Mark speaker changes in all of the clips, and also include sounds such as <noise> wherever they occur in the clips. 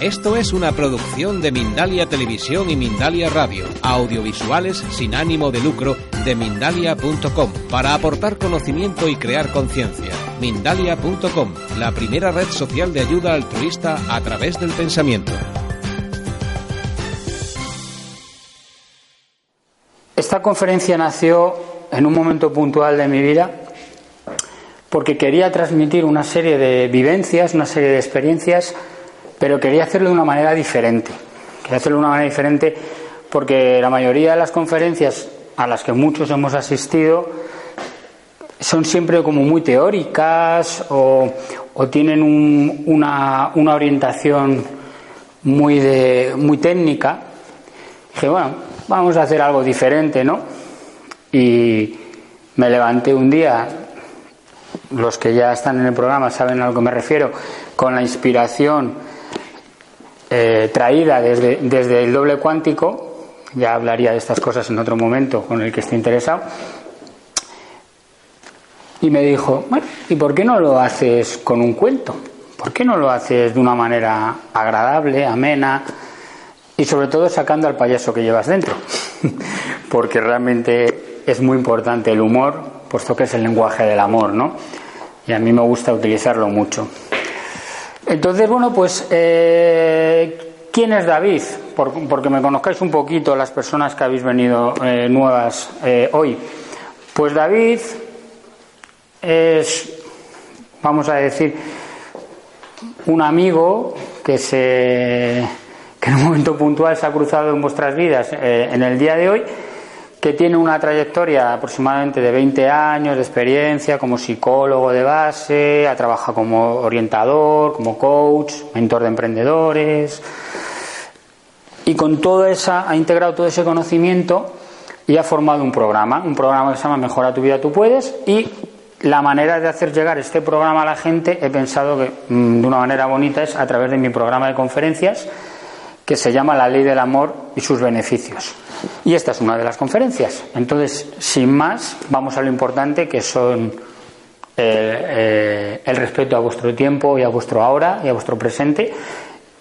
Speaker 1: Esto es una producción de Mindalia Televisión y Mindalia Radio, audiovisuales sin ánimo de lucro de mindalia.com, para aportar conocimiento y crear conciencia. Mindalia.com, la primera red social de ayuda altruista a través del pensamiento.
Speaker 2: Esta conferencia nació en un momento puntual de mi vida porque quería transmitir una serie de vivencias, una serie de experiencias pero quería hacerlo de una manera diferente. Quería hacerlo de una manera diferente porque la mayoría de las conferencias a las que muchos hemos asistido son siempre como muy teóricas o, tienen una, orientación muy, de, muy técnica. Dije, bueno, vamos a hacer algo diferente, ¿no? Y me levanté un día, los que ya están en el programa saben a lo que me refiero, con la inspiración eh, traída desde, desde el doble cuántico, ya hablaría de estas cosas en otro momento con el que esté interesado, y me dijo, bueno, ¿y por qué no lo haces con un cuento? ¿Por qué no lo haces de una manera agradable, amena y sobre todo sacando al payaso que llevas dentro? <laughs> Porque realmente es muy importante el humor, puesto que es el lenguaje del amor, ¿no? Y a mí me gusta utilizarlo mucho. Entonces, bueno, pues, eh, ¿quién es David? porque me conozcáis un poquito las personas que habéis venido eh, nuevas eh, hoy. Pues David es, vamos a decir, un amigo que se que en un momento puntual se ha cruzado en vuestras vidas en el día de hoy que tiene una trayectoria aproximadamente de 20 años de experiencia como psicólogo de base, ha trabajado como orientador, como coach, mentor de emprendedores y con toda esa ha integrado todo ese conocimiento y ha formado un programa, un programa que se llama Mejora tu vida tú puedes y la manera de hacer llegar este programa a la gente he pensado que mm, de una manera bonita es a través de mi programa de conferencias que se llama La ley del amor y sus beneficios. Y esta es una de las conferencias. Entonces, sin más, vamos a lo importante que son eh, eh, el respeto a vuestro tiempo y a vuestro ahora y a vuestro presente.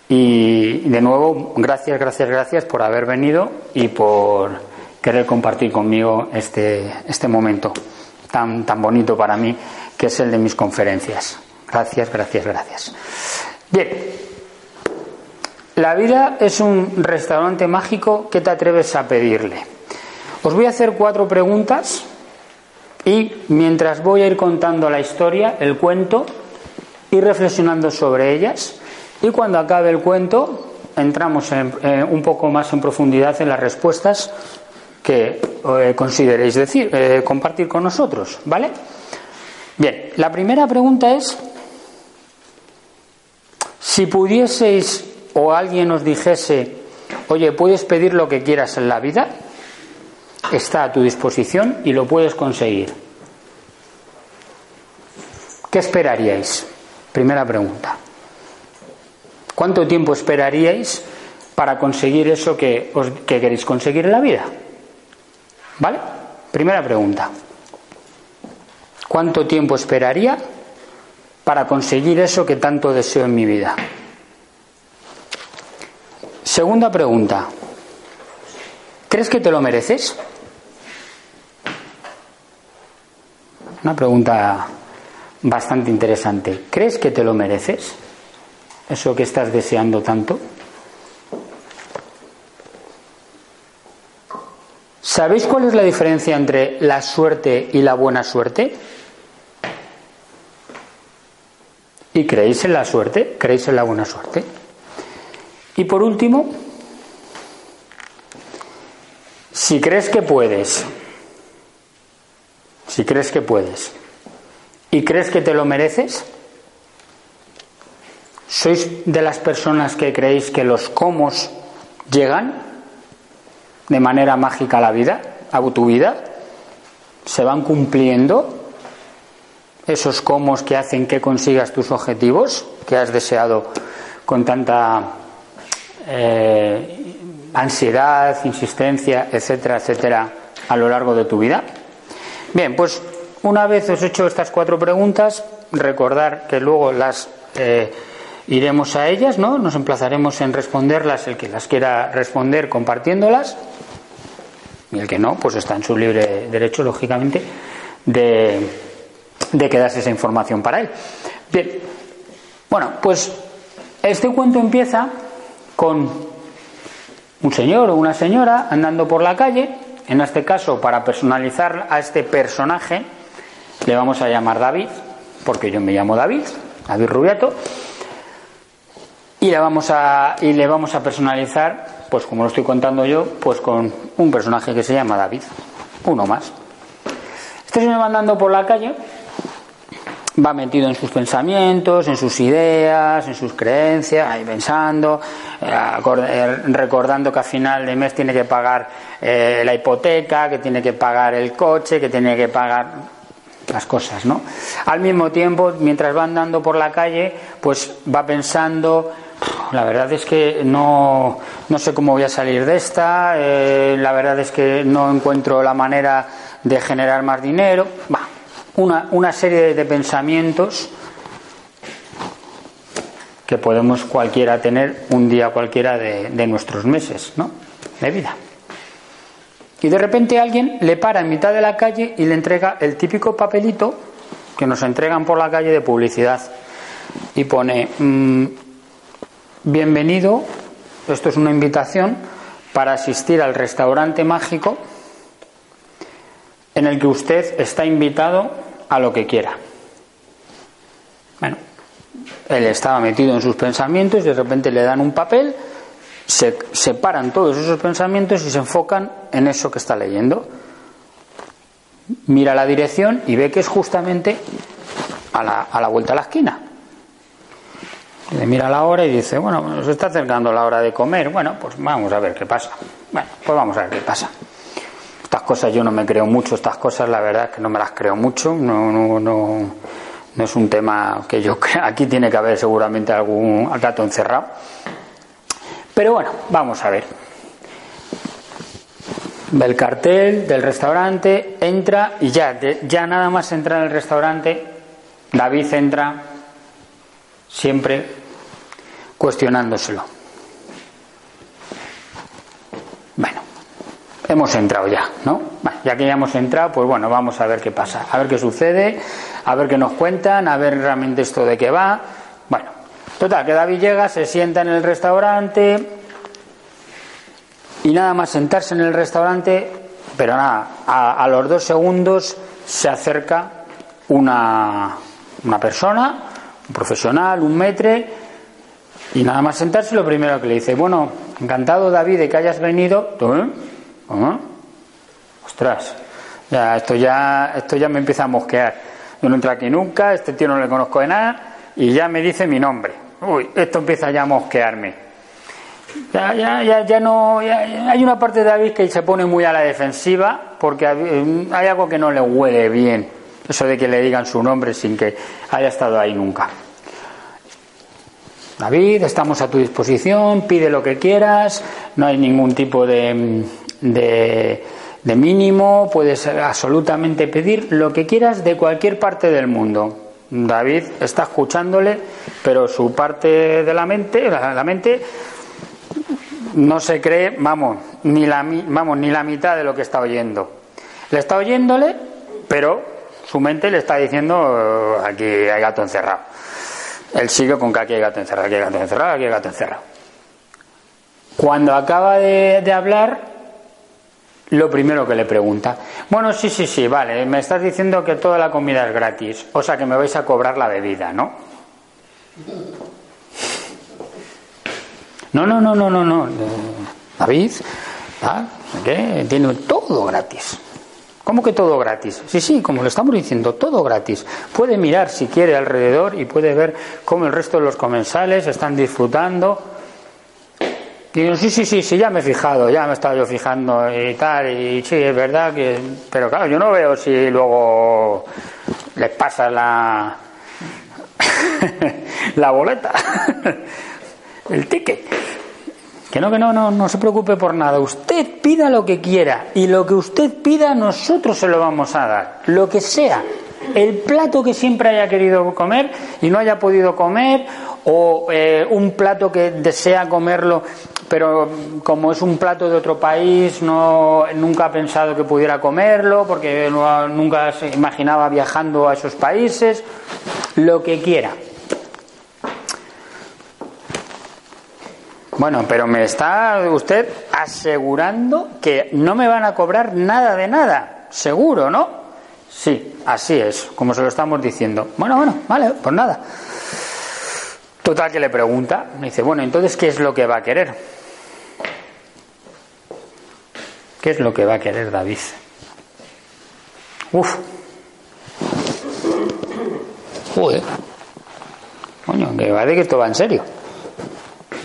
Speaker 2: Y de nuevo, gracias, gracias, gracias por haber venido y por querer compartir conmigo este, este momento tan, tan bonito para mí, que es el de mis conferencias. Gracias, gracias, gracias. Bien. La vida es un restaurante mágico que te atreves a pedirle. Os voy a hacer cuatro preguntas y mientras voy a ir contando la historia, el cuento, y reflexionando sobre ellas, y cuando acabe el cuento entramos eh, un poco más en profundidad en las respuestas que eh, consideréis decir, eh, compartir con nosotros, ¿vale? Bien, la primera pregunta es si pudieseis o alguien nos dijese, oye, puedes pedir lo que quieras en la vida, está a tu disposición y lo puedes conseguir. ¿Qué esperaríais? Primera pregunta. ¿Cuánto tiempo esperaríais para conseguir eso que, que queréis conseguir en la vida? ¿Vale? Primera pregunta. ¿Cuánto tiempo esperaría para conseguir eso que tanto deseo en mi vida? Segunda pregunta. ¿Crees que te lo mereces? Una pregunta bastante interesante. ¿Crees que te lo mereces? Eso que estás deseando tanto. ¿Sabéis cuál es la diferencia entre la suerte y la buena suerte? ¿Y creéis en la suerte? ¿Creéis en la buena suerte? Y por último, si crees que puedes, si crees que puedes y crees que te lo mereces, ¿Sois de las personas que creéis que los comos llegan de manera mágica a la vida, a tu vida? ¿Se van cumpliendo esos comos que hacen que consigas tus objetivos que has deseado con tanta eh, ansiedad, insistencia, etcétera, etcétera, a lo largo de tu vida? Bien, pues una vez os he hecho estas cuatro preguntas, recordar que luego las eh, iremos a ellas, ¿no? Nos emplazaremos en responderlas, el que las quiera responder compartiéndolas, y el que no, pues está en su libre derecho, lógicamente, de, de quedarse esa información para él. Bien, bueno, pues este cuento empieza con un señor o una señora andando por la calle, en este caso, para personalizar a este personaje, le vamos a llamar David, porque yo me llamo David, David Rubiato, y le vamos a, y le vamos a personalizar, pues como lo estoy contando yo, pues con un personaje que se llama David, uno más. Este señor va andando por la calle, va metido en sus pensamientos, en sus ideas, en sus creencias, ahí pensando, eh, eh, recordando que a final de mes tiene que pagar eh, la hipoteca, que tiene que pagar el coche, que tiene que pagar las cosas, ¿no? Al mismo tiempo, mientras va andando por la calle, pues va pensando la verdad es que no, no sé cómo voy a salir de esta, eh, la verdad es que no encuentro la manera de generar más dinero. Una, una serie de pensamientos que podemos cualquiera tener un día cualquiera de, de nuestros meses ¿no? de vida. Y de repente alguien le para en mitad de la calle y le entrega el típico papelito que nos entregan por la calle de publicidad y pone mm, Bienvenido, esto es una invitación para asistir al restaurante mágico en el que usted está invitado a lo que quiera. Bueno, él estaba metido en sus pensamientos y de repente le dan un papel, se separan todos esos pensamientos y se enfocan en eso que está leyendo. Mira la dirección y ve que es justamente a la, a la vuelta a la esquina. Le mira la hora y dice, bueno, se está acercando la hora de comer. Bueno, pues vamos a ver qué pasa. Bueno, pues vamos a ver qué pasa. Estas cosas yo no me creo mucho, estas cosas la verdad es que no me las creo mucho. No, no, no, no es un tema que yo <laughs> creo. Aquí tiene que haber seguramente algún gato encerrado. Pero bueno, vamos a ver. Ve el cartel del restaurante, entra y ya, ya nada más entra en el restaurante, David entra siempre cuestionándoselo. Bueno, hemos entrado ya, ¿no? ya que ya hemos entrado, pues bueno, vamos a ver qué pasa, a ver qué sucede, a ver qué nos cuentan, a ver realmente esto de qué va. Bueno, total, que David llega, se sienta en el restaurante y nada más sentarse en el restaurante, pero nada, a, los dos segundos se acerca una, una persona, un profesional, un metre, y nada más sentarse, lo primero que le dice, bueno, encantado David de que hayas venido. ¿Eh? Ostras, ya, esto ya, esto ya me empieza a mosquear. Yo no entro aquí nunca, este tío no le conozco de nada y ya me dice mi nombre. Uy, esto empieza ya a mosquearme. Ya, ya, ya, ya no. hay una parte de David que se pone muy a la defensiva porque hay algo que no le huele bien. Eso de que le digan su nombre sin que haya estado ahí nunca. David, estamos a tu disposición, pide lo que quieras, no hay ningún tipo de, de, mínimo, puedes absolutamente pedir lo que quieras de cualquier parte del mundo. David está escuchándole, pero su parte de la mente, la, mente no se cree, vamos, ni la, vamos, ni la mitad de lo que está oyendo. Le está oyéndole, pero su mente le está diciendo aquí hay gato encerrado. Él sigue con que aquí hay gato encerrado, aquí hay gato encerrado, aquí hay gato encerrado. Cuando acaba de, hablar, lo primero que le pregunta, bueno, sí, sí, sí, vale, me estás diciendo que toda la comida es gratis, o sea que me vais a cobrar la bebida, ¿no? No, no, no, no, no, no. David, ¿qué? Tiene todo gratis. ¿Cómo que todo gratis? Sí, sí, como lo estamos diciendo, todo gratis. Puede mirar si quiere alrededor y puede ver cómo el resto de los comensales están disfrutando. Y digo, sí, sí, sí, sí, ya me he fijado, ya me he estado yo fijando y tal, y sí, es verdad que... Pero claro, yo no veo si luego les pasa la... <laughs> la boleta, <laughs> el ticket. Que no, que no, no, no se preocupe por nada. Usted pida lo que quiera y lo que usted pida nosotros se lo vamos a dar. Lo que sea. El plato que siempre haya querido comer y no haya podido comer o eh, un plato que desea comerlo pero como es un plato de otro país no nunca ha pensado que pudiera comerlo porque nunca se imaginaba viajando a esos países lo que quiera Bueno, pero me está usted asegurando que no me van a cobrar nada de nada, seguro, ¿no? Sí, así es, como se lo estamos diciendo. Bueno, bueno, vale, pues nada. Total que le pregunta, me dice, bueno, entonces, ¿qué es lo que va a querer? ¿Qué es lo que va a querer David? Uf. Joder. Coño, que de que esto va en serio.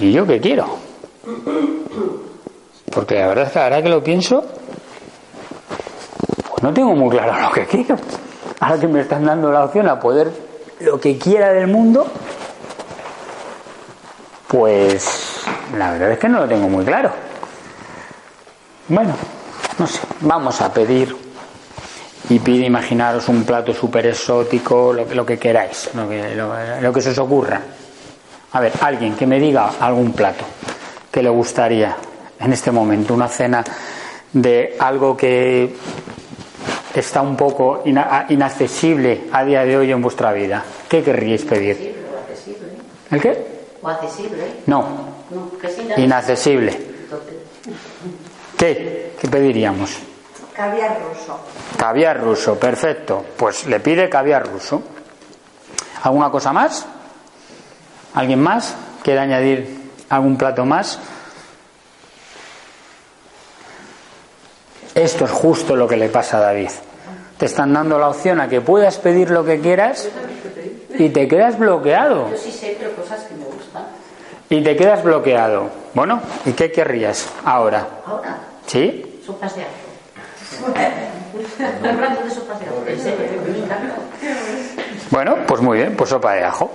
Speaker 2: ¿Y yo qué quiero? Porque la verdad es que ahora que lo pienso, pues no tengo muy claro lo que quiero. Ahora que me están dando la opción a poder lo que quiera del mundo, pues la verdad es que no lo tengo muy claro. Bueno, no sé, vamos a pedir y pide imaginaros un plato súper exótico, lo, lo, que queráis, lo que, lo que se os ocurra. A ver, alguien que me diga algún plato que le gustaría en este momento, una cena de algo que está un poco inaccesible a día de hoy en vuestra vida. ¿Qué querríais pedir? ¿El qué?
Speaker 3: ¿O accesible?
Speaker 2: No. inaccesible. ¿Qué? ¿Qué pediríamos?
Speaker 3: Caviar ruso.
Speaker 2: Caviar ruso, perfecto. Pues le pide caviar ruso. ¿Alguna cosa más? ¿Alguien más quiere añadir algún plato más? Esto es justo lo que le pasa a David. Te están dando la opción a que puedas pedir lo que quieras y te quedas bloqueado.
Speaker 3: Yo sí sé, pero cosas que gustan.
Speaker 2: Y te quedas bloqueado. Bueno, ¿y qué querrías ahora?
Speaker 3: ¿Ahora?
Speaker 2: ¿Sí?
Speaker 3: Sopas <laughs> de.
Speaker 2: Bueno, pues muy bien, pues sopa de ajo.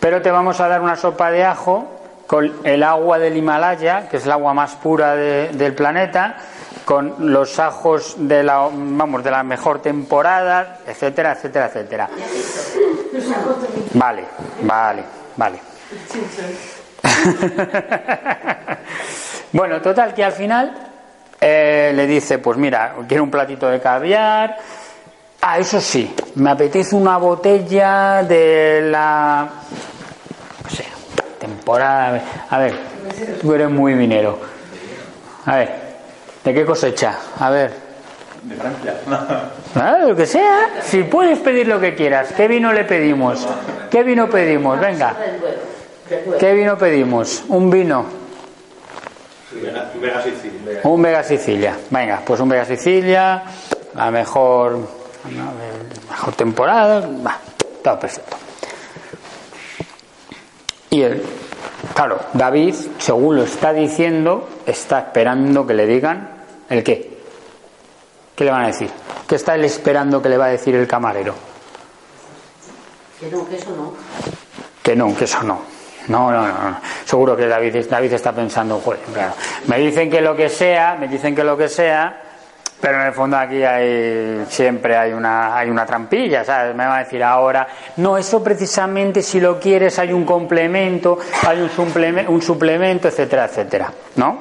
Speaker 2: Pero te vamos a dar una sopa de ajo con el agua del Himalaya, que es el agua más pura de, del planeta, con los ajos de la, vamos, de la mejor temporada, etcétera, etcétera, etcétera. Vale, vale, vale. <laughs> bueno, total que al final eh, le dice, pues mira, quiero un platito de caviar. Ah, eso sí, me apetece una botella de la temporada. A ver, tú eres muy minero. A ver, ¿de qué cosecha? A ver.
Speaker 4: De Francia. <laughs>
Speaker 2: Ah, lo que sea. Si puedes pedir lo que quieras. ¿Qué vino le pedimos? ¿Qué vino pedimos? Venga. ¿Qué vino pedimos? Un vino.
Speaker 4: Vega Sicilia.
Speaker 2: Un Vega Sicilia. Venga, pues un Vega Sicilia. La mejor, la mejor temporada. Va, todo perfecto. Y él, claro, David, según lo está diciendo, está esperando que le digan el qué. ¿Qué le van a decir? ¿Qué está él esperando que le va a decir el camarero?
Speaker 3: Que no, que eso no.
Speaker 2: Que no, que eso no. No, no, no. Seguro que David, David está pensando, joder, claro. Me dicen que lo que sea, me dicen que lo que sea, pero en el fondo aquí hay siempre hay una hay una trampilla, ¿sabes? Me va a decir ahora, no, eso precisamente si lo quieres hay un complemento, hay un suplemento, un suplemento etcétera, etcétera, ¿no?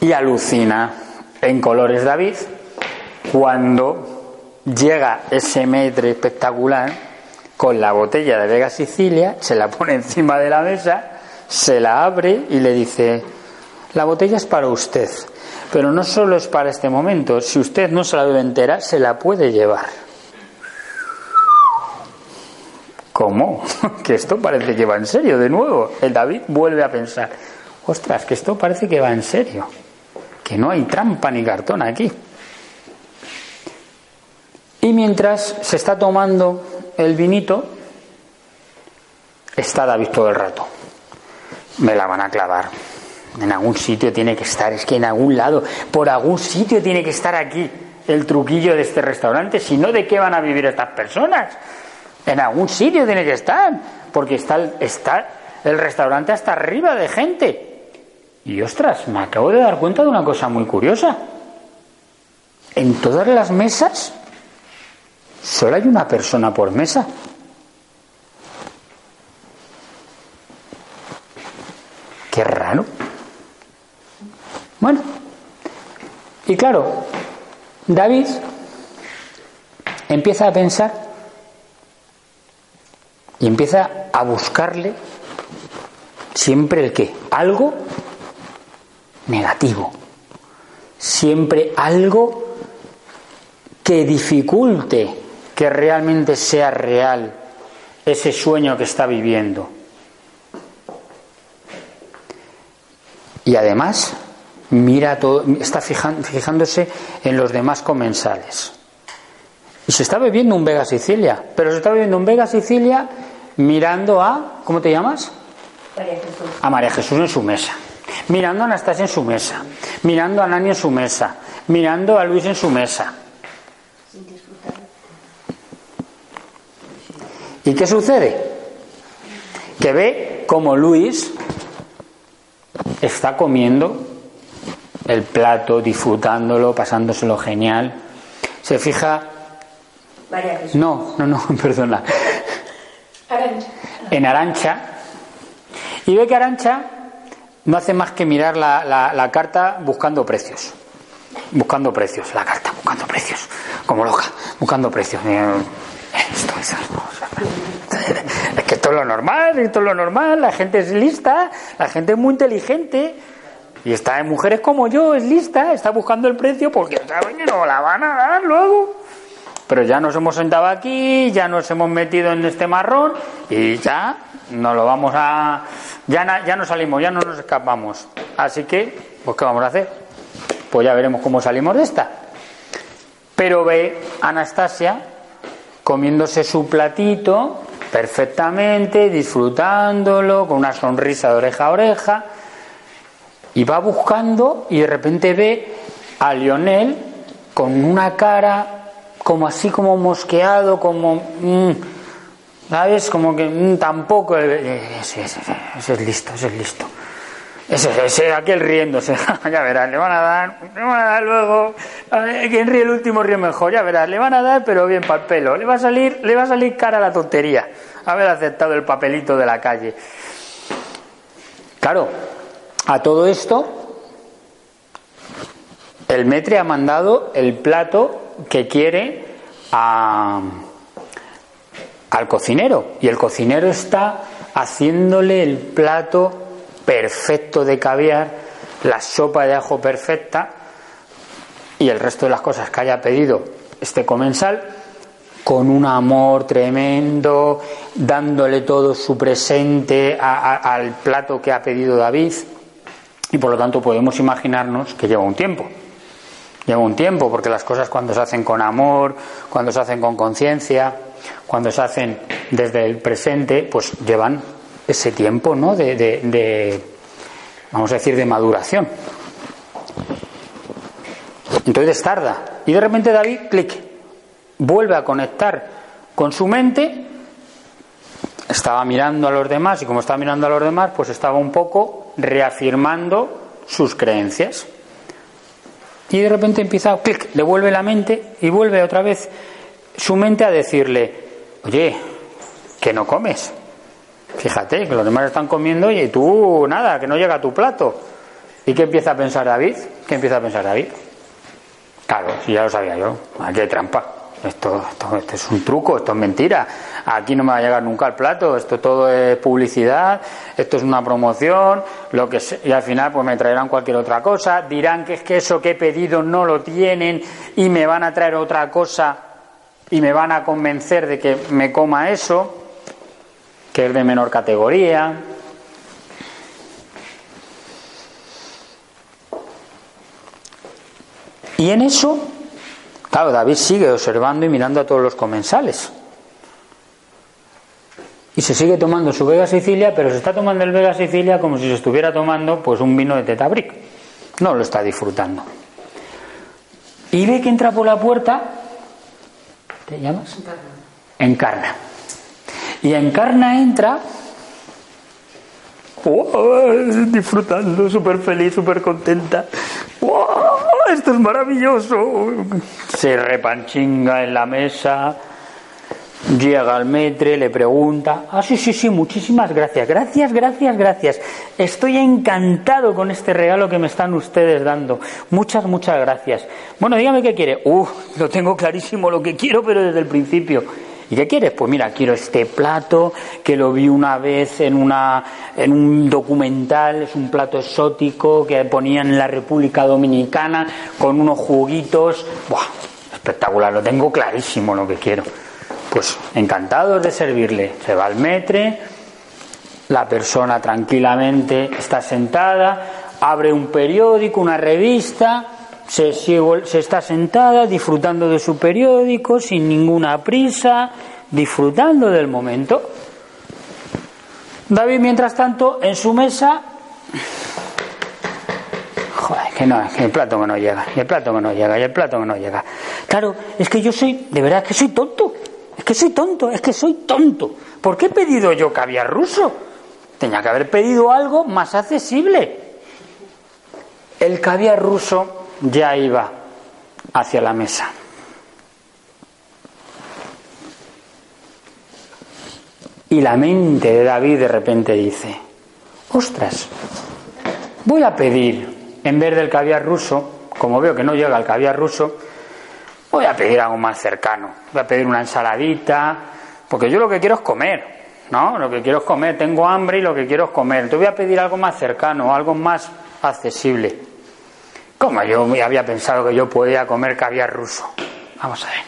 Speaker 2: Y alucina en colores David cuando llega ese metre espectacular con la botella de Vega Sicilia, se la pone <laughs> encima de la mesa, se la abre y le dice, la botella es para usted. Pero no solo es para este momento, si usted no se la debe entera, se la puede llevar. ¿Cómo? <laughs> que esto parece que va en serio de nuevo. El David vuelve a pensar, ostras, que esto parece que va en serio. que no hay trampa ni cartón aquí. Y mientras se está tomando el vinito, está David todo el rato. Me la van a clavar. En algún sitio tiene que estar, es que en algún lado, por algún sitio tiene que estar aquí el truquillo de este restaurante, si no, ¿de qué van a vivir estas personas? En algún sitio tiene que estar, porque está, está el restaurante hasta arriba de gente. Y ostras, me acabo de dar cuenta de una cosa muy curiosa. En todas las mesas solo hay una persona por mesa. Qué raro. Bueno, y claro, David empieza a pensar y empieza a buscarle siempre el qué, algo negativo, siempre algo que dificulte que realmente sea real ese sueño que está viviendo. Y además mira todo, está fijándose en los demás comensales. Y se está bebiendo un Vega Sicilia, pero se está bebiendo un Vega Sicilia mirando a, ¿cómo te llamas?
Speaker 3: María Jesús.
Speaker 2: A María Jesús en su mesa, mirando a Anastasia en su mesa, mirando a Nani en su mesa, mirando a Luis en su mesa.
Speaker 3: Sin disfrutar.
Speaker 2: ¿Y qué sucede? Que ve como Luis está comiendo el plato, disfrutándolo, pasándoselo genial. Se fija. No, no, no, <laughs> perdona.
Speaker 3: Arancha.
Speaker 2: En Arancha. Y ve que Arancha no hace más que mirar la, la- la carta buscando precios. Buscando precios, la carta, buscando precios. Como loca, buscando precios. Eh, Esto es algo. <laughs> Es que esto es lo normal, esto es lo normal. La gente es lista, la gente es muy inteligente. Y está en mujeres como yo, es lista, está buscando el precio porque no la van a dar luego. Pero ya nos hemos sentado aquí, ya nos hemos metido en este marrón y ya no lo vamos a. Ya, ya no salimos, ya no nos escapamos. Así que, pues, ¿qué vamos a hacer? Pues ya veremos cómo salimos de esta. Pero ve Anastasia comiéndose su platito perfectamente, disfrutándolo, con una sonrisa de oreja a oreja, y va buscando y de repente ve a Lionel con una cara como así como mosqueado, como... mm, ¿Sabes? Como que mm, tampoco... eh, ese es listo, ese es listo. Ese, ese, aquel riéndose, <laughs> ya verás, le van a dar, le van a dar luego, a ver, quien ríe el último ríe mejor, ya verás, le van a dar pero bien para le va a salir, le va a salir cara a la tontería, haber aceptado el papelito de la calle. Claro, a todo esto, el metre ha mandado el plato que quiere a, al cocinero y el cocinero está haciéndole el plato perfecto de caviar, la sopa de ajo perfecta y el resto de las cosas que haya pedido este comensal con un amor tremendo, dándole todo su presente al plato que ha pedido David y por lo tanto podemos imaginarnos que lleva un tiempo. Lleva un tiempo porque las cosas cuando se hacen con amor, cuando se hacen con conciencia, cuando se hacen desde el presente, pues llevan ese tiempo, ¿no? De, vamos a decir, de maduración. Entonces tarda. Y de repente David, clic, vuelve a conectar con su mente. Estaba mirando a los demás y como estaba mirando a los demás, pues estaba un poco reafirmando sus creencias. Y de repente empieza, clic, le vuelve la mente y vuelve otra vez su mente a decirle, oye, que no comes. Fíjate, que los demás están comiendo y tú nada, que no llega a tu plato. ¿Y qué empieza a pensar David? ¿Qué empieza a pensar David? Claro, ya lo sabía yo, aquí hay trampa. Esto, esto, esto es un truco, esto es mentira. Aquí no me va a llegar nunca el plato, esto todo es publicidad, esto es una promoción, lo que y al final pues me traerán cualquier otra cosa, dirán que es que eso que he pedido no lo tienen y me van a traer otra cosa y me van a convencer de que me coma eso, que es de menor categoría. Y en eso, claro, David sigue observando y mirando a todos los comensales. Y se sigue tomando su Vega Sicilia, pero se está tomando el Vega Sicilia como si se estuviera tomando pues un vino de Tetabric. No lo está disfrutando. Y ve que entra por la puerta. ¿Te llamas? Encarna. Y Encarna entra disfrutando, súper feliz, súper contenta. Esto es maravilloso. Se repanchinga en la mesa, llega al metre, le pregunta. Ah, sí, sí, sí, muchísimas gracias. Gracias, gracias, gracias. Estoy encantado con este regalo que me están ustedes dando. Muchas, muchas gracias. Bueno, dígame qué quiere. Uh, lo tengo clarísimo lo que quiero, pero desde el principio. ¿Y qué quieres? Pues mira, quiero este plato que lo vi una vez en, una, en un documental, es un plato exótico que ponían en la República Dominicana con unos juguitos. ¡Buah! Espectacular, lo tengo clarísimo lo que quiero. Pues encantado de servirle. Se va al metre, la persona tranquilamente está sentada, abre un periódico, una revista, se, está sentada disfrutando de su periódico sin ninguna prisa, disfrutando del momento. David, mientras tanto, en su mesa. Joder, que no, que el plato que no llega, y el plato que no llega, y el plato que no llega. Claro, es que yo soy, de verdad, que soy tonto. Es que soy tonto, es que soy tonto. ¿Por qué he pedido yo caviar ruso? Tenía que haber pedido algo más accesible. El caviar ruso ya iba hacia la mesa. Y la mente de David de repente dice, ostras, voy a pedir, en vez del caviar ruso, como veo que no llega el caviar ruso, voy a pedir algo más cercano. Voy a pedir una ensaladita, porque yo lo que quiero es comer, ¿no? Lo que quiero es comer, tengo hambre y lo que quiero es comer. Entonces voy a pedir algo más cercano, algo más accesible. Como yo había pensado que yo podía comer caviar ruso. Vamos a ver.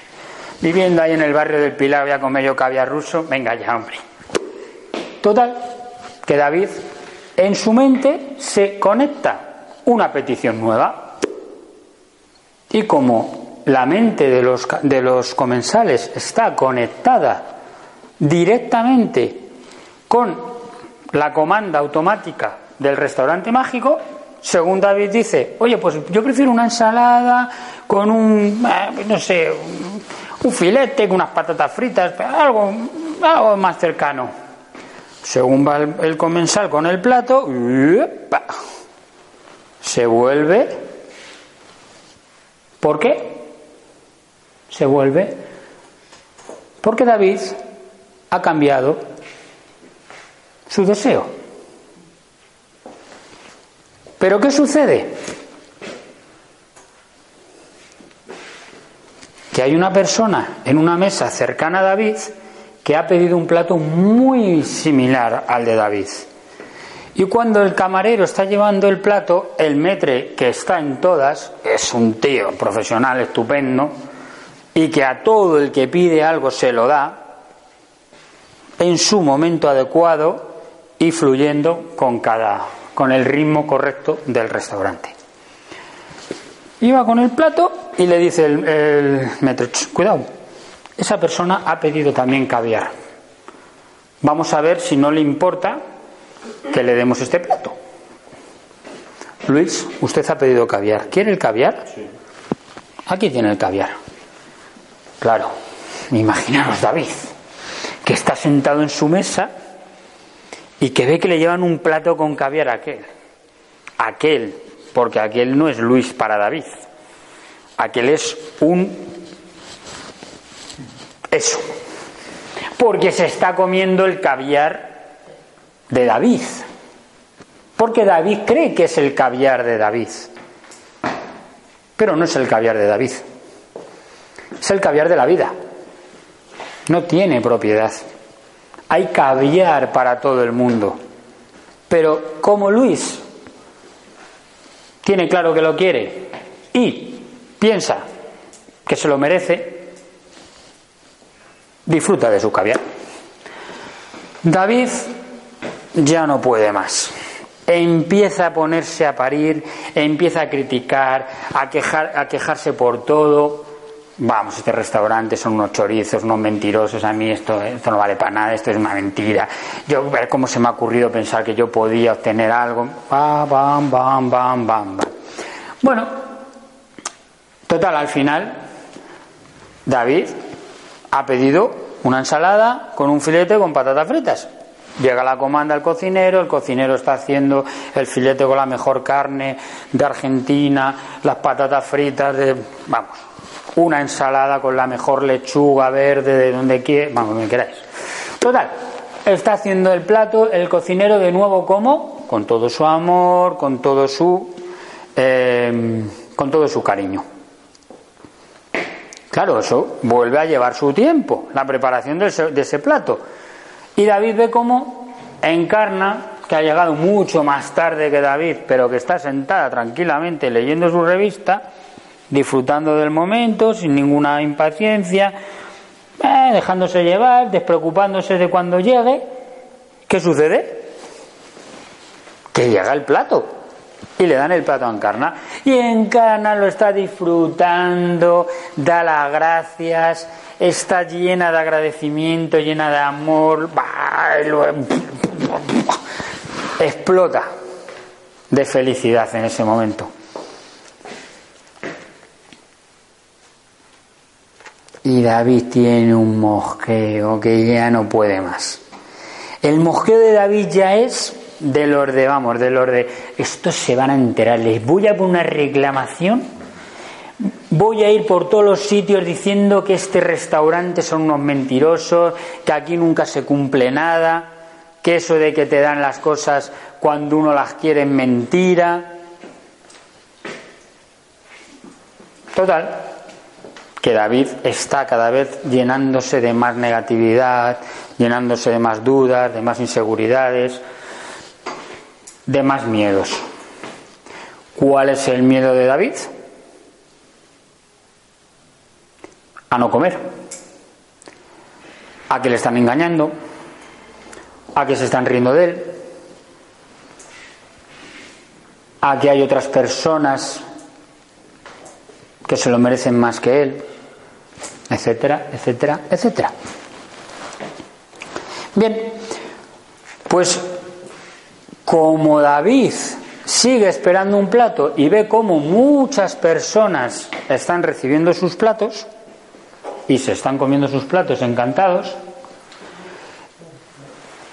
Speaker 2: Viviendo ahí en el barrio del Pilar voy a comer yo caviar ruso. Venga ya, hombre. Total, que David en su mente se conecta una petición nueva. Y como la mente de los, de los comensales está conectada directamente con la comanda automática del restaurante mágico, según David dice, oye, pues yo prefiero una ensalada con un, eh, no sé, un filete, con unas patatas fritas, algo, algo más cercano. Según va el, comensal con el plato, se vuelve. ¿Por qué? Se vuelve porque David ha cambiado su deseo. Pero ¿qué sucede? Que hay una persona en una mesa cercana a David que ha pedido un plato muy similar al de David. Y cuando el camarero está llevando el plato, el metre que está en todas es un tío profesional estupendo y que a todo el que pide algo se lo da en su momento adecuado y fluyendo con cada con el ritmo correcto del restaurante. Iba con el plato y le dice el, el cuidado, esa persona ha pedido también caviar. Vamos a ver si no le importa que le demos este plato. Luis, usted ha pedido caviar. ¿Quiere el caviar? Sí. Aquí tiene el caviar. Claro, imaginaros David, que está sentado en su mesa y que ve que le llevan un plato con caviar a aquel. Aquel, porque aquel no es Luis para David. Aquel es un... Eso. Porque se está comiendo el caviar de David. Porque David cree que es el caviar de David. Pero no es el caviar de David. Es el caviar de la vida. No tiene propiedad hay caviar para todo el mundo. Pero como Luis tiene claro que lo quiere y piensa que se lo merece, disfruta de su caviar. David ya no puede más. empieza a ponerse a parir, empieza a criticar, a, quejar, a quejarse por todo. Vamos, este restaurante son unos chorizos, unos mentirosos, a mí esto, esto no vale para nada, esto es una mentira. Yo, ver cómo se me ha ocurrido pensar que yo podía obtener algo. Bam, bam, bam, bam, bam. Bueno, total, al final, David ha pedido una ensalada con un filete con patatas fritas. Llega la comanda al cocinero, el cocinero está haciendo el filete con la mejor carne de Argentina, las patatas fritas de, vamos, una ensalada con la mejor lechuga verde de donde quiera, vamos, me queráis. Total, está haciendo el plato, el cocinero de nuevo como, con todo su amor, con todo su, eh, con todo su cariño. Claro, eso vuelve a llevar su tiempo, la preparación de ese, de ese plato. Y David ve cómo encarna, que ha llegado mucho más tarde que David, pero que está sentada tranquilamente leyendo su revista, disfrutando del momento, sin ninguna impaciencia, eh, dejándose llevar, despreocupándose de cuando llegue. ¿Qué sucede? Que llega el plato y le dan el plato a Encarna. Y Encarna lo está disfrutando, da las gracias, está llena de agradecimiento, llena de amor, explota de felicidad en ese momento. Y David tiene un mosqueo que ya no puede más. El mosqueo de David ya es de los de, vamos, de los de, estos se van a enterar, les voy a poner una reclamación, voy a ir por todos los sitios diciendo que este restaurante son unos mentirosos, que aquí nunca se cumple nada, que eso de que te dan las cosas cuando uno las quiere es mentira. Total, que David está cada vez llenándose de más negatividad, llenándose de más dudas, de más inseguridades, de más miedos. ¿Cuál es el miedo de David? A no comer, a que le están engañando, a que se están riendo de él, a que hay otras personas que se lo merecen más que él etcétera, etcétera, etcétera. Bien, pues como David sigue esperando un plato y ve cómo muchas personas están recibiendo sus platos y se están comiendo sus platos encantados,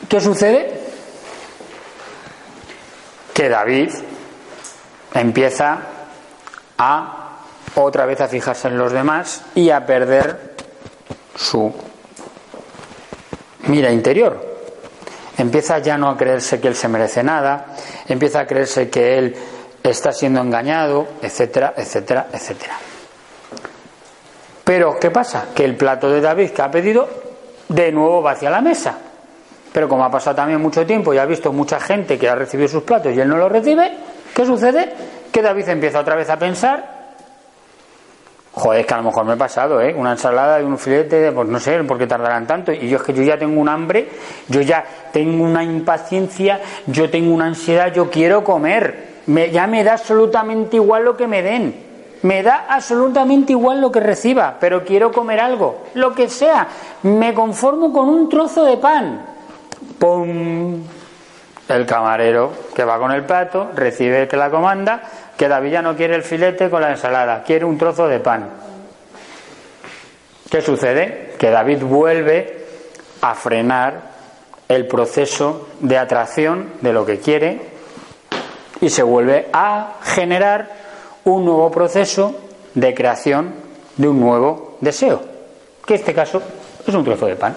Speaker 2: ¿qué sucede? Que David empieza a otra vez a fijarse en los demás y a perder su mira interior. Empieza ya no a creerse que él se merece nada, empieza a creerse que él está siendo engañado, etcétera, etcétera, etcétera. Pero, ¿qué pasa? Que el plato de David que ha pedido, de nuevo va hacia la mesa. Pero como ha pasado también mucho tiempo y ha visto mucha gente que ha recibido sus platos y él no los recibe, ¿qué sucede? Que David empieza otra vez a pensar Joder, es que a lo mejor me he pasado, ¿eh? Una ensalada y un filete, pues no sé por qué tardarán tanto. Y yo es que yo ya tengo un hambre, yo ya tengo una impaciencia, yo tengo una ansiedad, yo quiero comer. Me, ya me da absolutamente igual lo que me den. Me da absolutamente igual lo que reciba, pero quiero comer algo, lo que sea. Me conformo con un trozo de pan. ¡Pum! El camarero que va con el plato recibe que la comanda que David ya no quiere el filete con la ensalada, quiere un trozo de pan. ¿Qué sucede? Que David vuelve a frenar el proceso de atracción de lo que quiere y se vuelve a generar un nuevo proceso de creación de un nuevo deseo, que en este caso es un trozo de pan.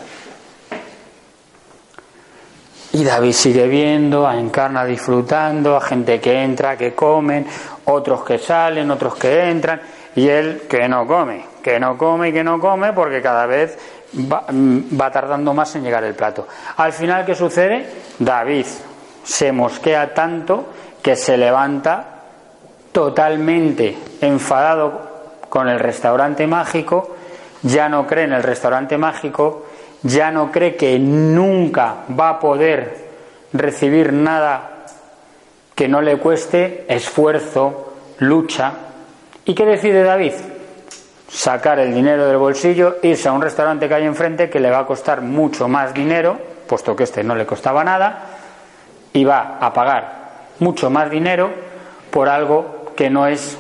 Speaker 2: Y David sigue viendo, a Encarna disfrutando, a gente que entra, que comen, otros que salen, otros que entran, y él que no come, que no come y que no come porque cada vez va, mm, va tardando más en llegar el plato. Al final, ¿qué sucede? David se mosquea tanto que se levanta totalmente enfadado con el restaurante mágico, ya no cree en el restaurante mágico, ya no cree que nunca va a poder recibir nada que no le cueste esfuerzo, lucha. ¿Y qué decide David? Sacar el dinero del bolsillo, irse a un restaurante que hay enfrente que le va a costar mucho más dinero, puesto que este no le costaba nada, y va a pagar mucho más dinero por algo que no es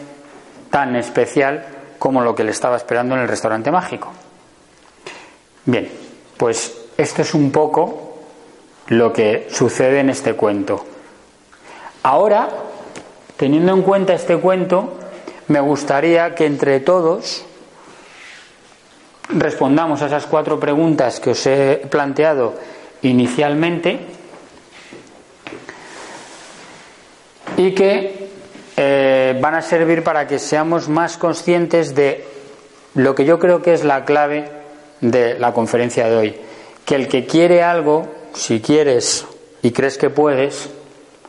Speaker 2: tan especial como lo que le estaba esperando en el restaurante mágico. Bien, pues esto es un poco lo que sucede en este cuento. Ahora, teniendo en cuenta este cuento, me gustaría que entre todos respondamos a esas cuatro preguntas que os he planteado inicialmente y que eh, van a servir para que seamos más conscientes de lo que yo creo que es la clave de la conferencia de hoy. Que el que quiere algo, si quieres y crees que puedes,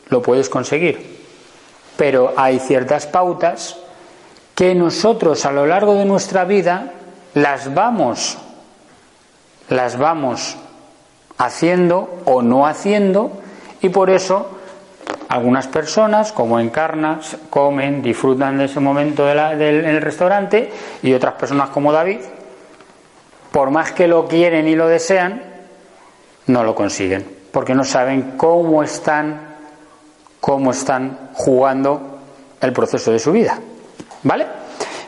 Speaker 2: lo puedes conseguir. Pero hay ciertas pautas que nosotros a lo largo de nuestra vida las vamos las vamos haciendo o no haciendo y por eso algunas personas, como encarnas, comen, disfrutan de ese momento del, en el restaurante y otras personas como David, por más que lo quieren y lo desean, no lo consiguen, porque no saben cómo están, cómo están jugando el proceso de su vida. ¿Vale?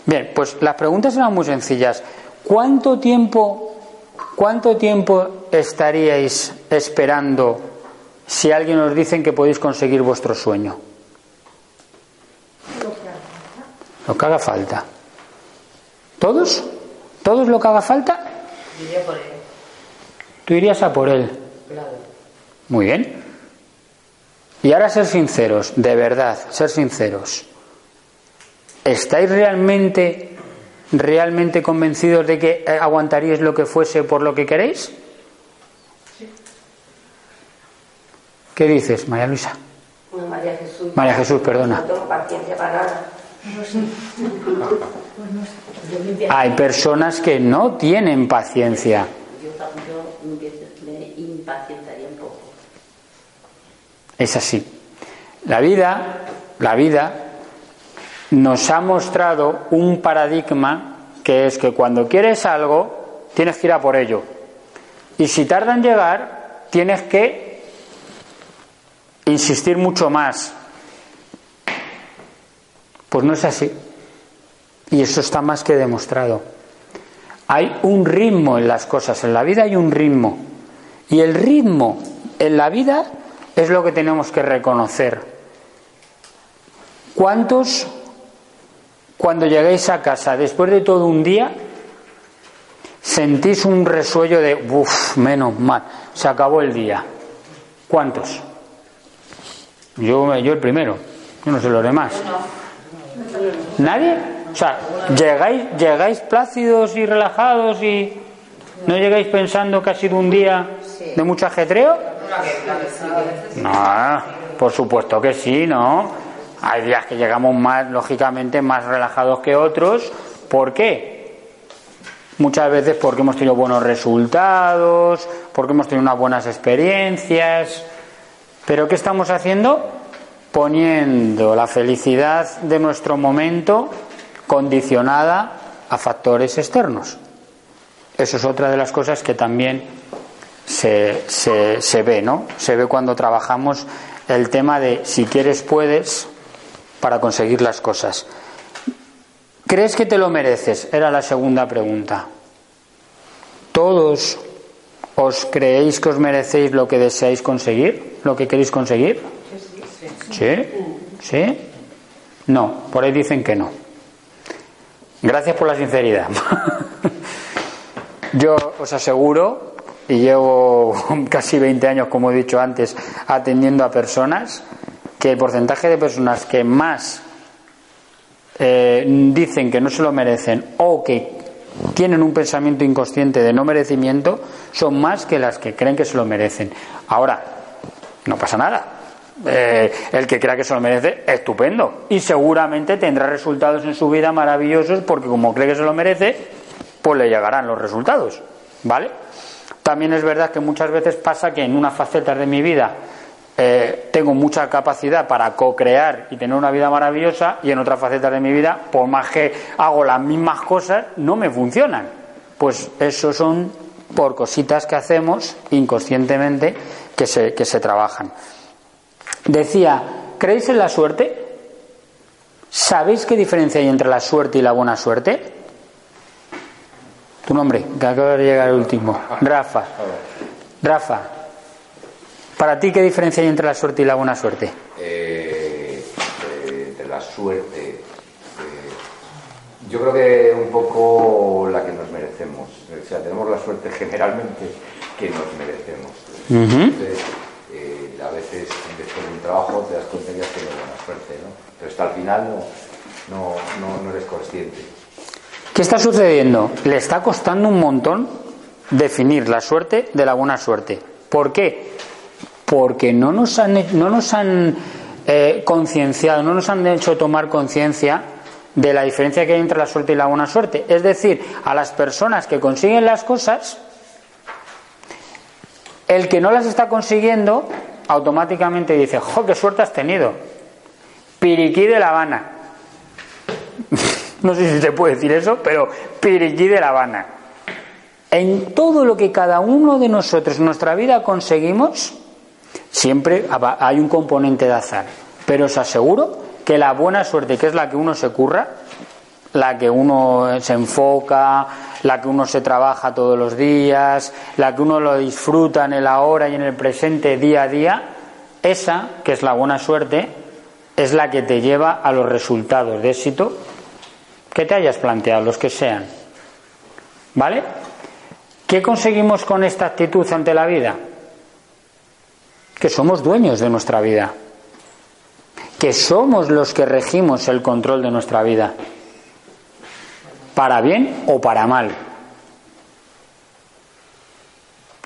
Speaker 2: Bien, pues las preguntas eran muy sencillas. ¿Cuánto tiempo, cuánto tiempo estaríais esperando si alguien os dice que podéis conseguir vuestro sueño? Lo que haga falta. ¿Todos? ¿Todos lo que haga falta?
Speaker 3: Diría por él.
Speaker 2: Tú irías a por él.
Speaker 3: Claro.
Speaker 2: Muy bien. Y ahora ser sinceros, de verdad, ser sinceros. ¿Estáis realmente, realmente convencidos de que eh, aguantaríais lo que fuese por lo que queréis? ¿Qué dices, María Luisa?
Speaker 3: María Jesús.
Speaker 2: María Jesús, perdona.
Speaker 3: No tengo paciencia para nada.
Speaker 2: Hay personas que no tienen paciencia.
Speaker 3: Yo, yo empiezo- me poco.
Speaker 2: Es así. La vida, la vida nos ha mostrado un paradigma que es que cuando quieres algo, tienes que ir a por ello. Y si tarda en llegar, tienes que insistir mucho más. Pues no es así. Y eso está más que demostrado. Hay un ritmo en las cosas, en la vida hay un ritmo. Y el ritmo en la vida es lo que tenemos que reconocer. ¿Cuántos, cuando lleguéis a casa, después de todo un día, sentís un resuello de, uff, menos mal, se acabó el día? ¿Cuántos? Yo, yo el primero, yo no sé los demás. ¿Nadie? O sea, ¿llegáis, ¿llegáis plácidos y relajados y no llegáis pensando que ha sido un día de mucho ajetreo? No, por supuesto que sí, ¿no? Hay días que llegamos más, lógicamente, más relajados que otros. ¿Por qué? Muchas veces porque hemos tenido buenos resultados, porque hemos tenido unas buenas experiencias. Pero ¿qué estamos haciendo? Poniendo la felicidad de nuestro momento condicionada a factores externos. Eso es otra de las cosas que también se, se, se ve, ¿no? Se ve cuando trabajamos el tema de si quieres puedes para conseguir las cosas. ¿Crees que te lo mereces? Era la segunda pregunta. ¿Todos os creéis que os merecéis lo que deseáis conseguir? ¿Lo que queréis conseguir? ¿Sí? ¿Sí? No, por ahí dicen que no. Gracias por la sinceridad. <laughs> Yo os aseguro, y llevo <laughs> casi 20 años, como he dicho antes, atendiendo a personas, que el porcentaje de personas que más eh, dicen que no se lo merecen o que tienen un pensamiento inconsciente de no merecimiento son más que las que creen que se lo merecen. Ahora, no pasa nada. Eh, el que crea que se lo merece, estupendo. Y seguramente tendrá resultados en su vida maravillosos porque como cree que se lo merece, pues le llegarán los resultados. ¿Vale? También es verdad que muchas veces pasa que en unas facetas de mi vida eh, tengo mucha capacidad para co-crear y tener una vida maravillosa y en otras facetas de mi vida, por más que hago las mismas cosas, no me funcionan. Pues eso son por cositas que hacemos inconscientemente que se, que se trabajan. Decía, ¿creéis en la suerte? ¿Sabéis qué diferencia hay entre la suerte y la buena suerte? Tu nombre, que acaba de llegar el último. Rafa. Rafa, para ti, ¿qué diferencia hay entre la suerte y la buena suerte?
Speaker 4: Eh, de, de la suerte. eh, yo creo que un poco la que nos merecemos. O sea, tenemos la suerte generalmente que nos merecemos. Entonces, eh, a veces después de un trabajo te das cuenta que has tenido buena suerte, ¿no? Pero hasta el final no, no, no, no eres consciente.
Speaker 2: ¿Qué está sucediendo? Le está costando un montón definir la suerte de la buena suerte. ¿Por qué? Porque no nos han, no nos han eh, concienciado, no nos han hecho tomar conciencia de la diferencia que hay entre la suerte y la buena suerte. Es decir, a las personas que consiguen las cosas, el que no las está consiguiendo automáticamente dice, ¡jo, qué suerte has tenido! Piriquí de La Habana. <laughs> no sé si se puede decir eso, pero piriquí de La Habana. En todo lo que cada uno de nosotros en nuestra vida conseguimos, siempre hay un componente de azar. Pero os aseguro que la buena suerte, que es la que uno se curra, la que uno se enfoca, la que uno se trabaja todos los días, la que uno lo disfruta en el ahora y en el presente día a día, esa, que es la buena suerte, es la que te lleva a los resultados de éxito que te hayas planteado, los que sean. ¿Vale? ¿Qué conseguimos con esta actitud ante la vida? Que somos dueños de nuestra vida. Que somos los que regimos el control de nuestra vida. Para bien o para mal.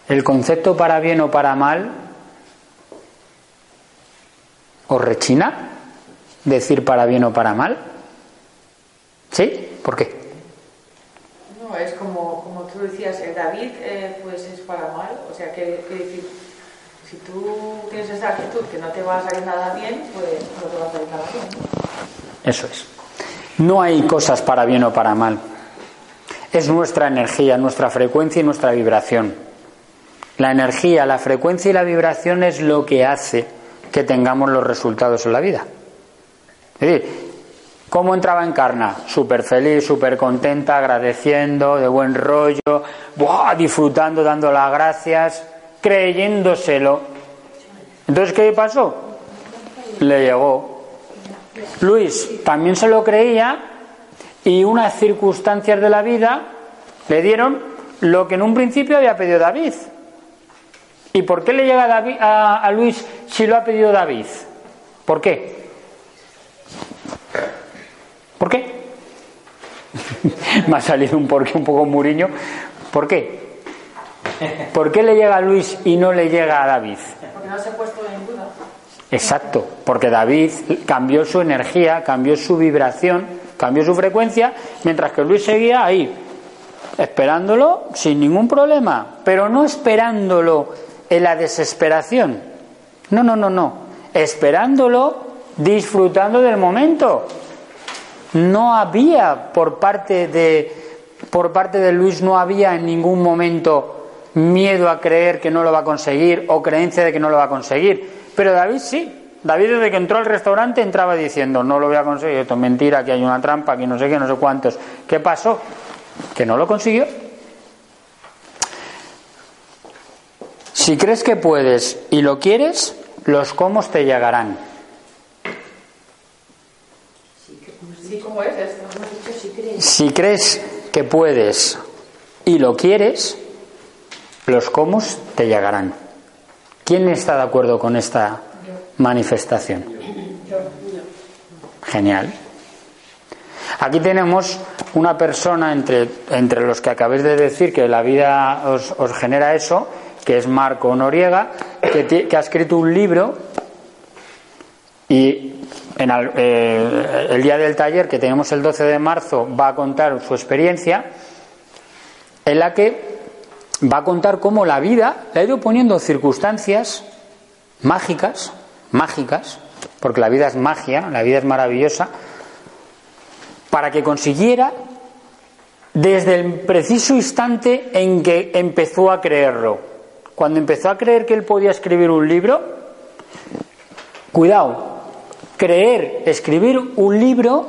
Speaker 2: El concepto para bien o para mal os rechina decir para bien o para mal. ¿Sí? ¿Por qué?
Speaker 5: No, es como, como tú decías, eh, David, eh, pues es para mal. O sea, que, que decir, si tú tienes esa actitud que no te va a salir nada bien, pues no te va a salir nada bien.
Speaker 2: Eso es. No hay cosas para bien o para mal. Es nuestra energía, nuestra frecuencia y nuestra vibración. La energía, la frecuencia y la vibración es lo que hace que tengamos los resultados en la vida. Es decir, ¿cómo entraba en Carna? Súper feliz, súper contenta, agradeciendo, de buen rollo, ¡buah! disfrutando, dando las gracias, creyéndoselo. Entonces, ¿qué pasó? Le llegó. Luis también se lo creía y unas circunstancias de la vida le dieron lo que en un principio había pedido David. ¿Y por qué le llega a, David, a, a Luis si lo ha pedido David? ¿Por qué? ¿Por qué? <laughs> Me ha salido un porqué un poco muriño. ¿Por qué? ¿Por qué le llega a Luis y no le llega a David?
Speaker 5: Porque no se ha puesto en duda.
Speaker 2: Exacto, porque David cambió su energía, cambió su vibración, cambió su frecuencia, mientras que Luis seguía ahí, esperándolo sin ningún problema, pero no esperándolo en la desesperación. No, no, no, no. Esperándolo disfrutando del momento. No había por parte de por parte de Luis no había en ningún momento miedo a creer que no lo va a conseguir o creencia de que no lo va a conseguir. Pero David sí. David desde que entró al restaurante entraba diciendo, no lo voy a conseguir, esto es mentira, que hay una trampa, que no sé qué, no sé cuántos. ¿Qué pasó? Que no lo consiguió. Si crees que puedes y lo quieres, los cómo te llegarán.
Speaker 5: Sí, ¿cómo es esto?
Speaker 2: Si crees que puedes y lo quieres, los cómo te llegarán. ¿Quién está de acuerdo con esta manifestación? Genial. Aquí tenemos una persona entre, entre los que acabéis de decir que la vida os, os genera eso, que es Marco Noriega, que ha escrito un libro y en al- eh, el día del taller que tenemos el 12 de marzo va a contar su experiencia en la que va a contar cómo la vida le ha ido poniendo circunstancias mágicas, mágicas, porque la vida es magia, la vida es maravillosa, para que consiguiera desde el preciso instante en que empezó a creerlo. Cuando empezó a creer que él podía escribir un libro, cuidado, creer, escribir un libro,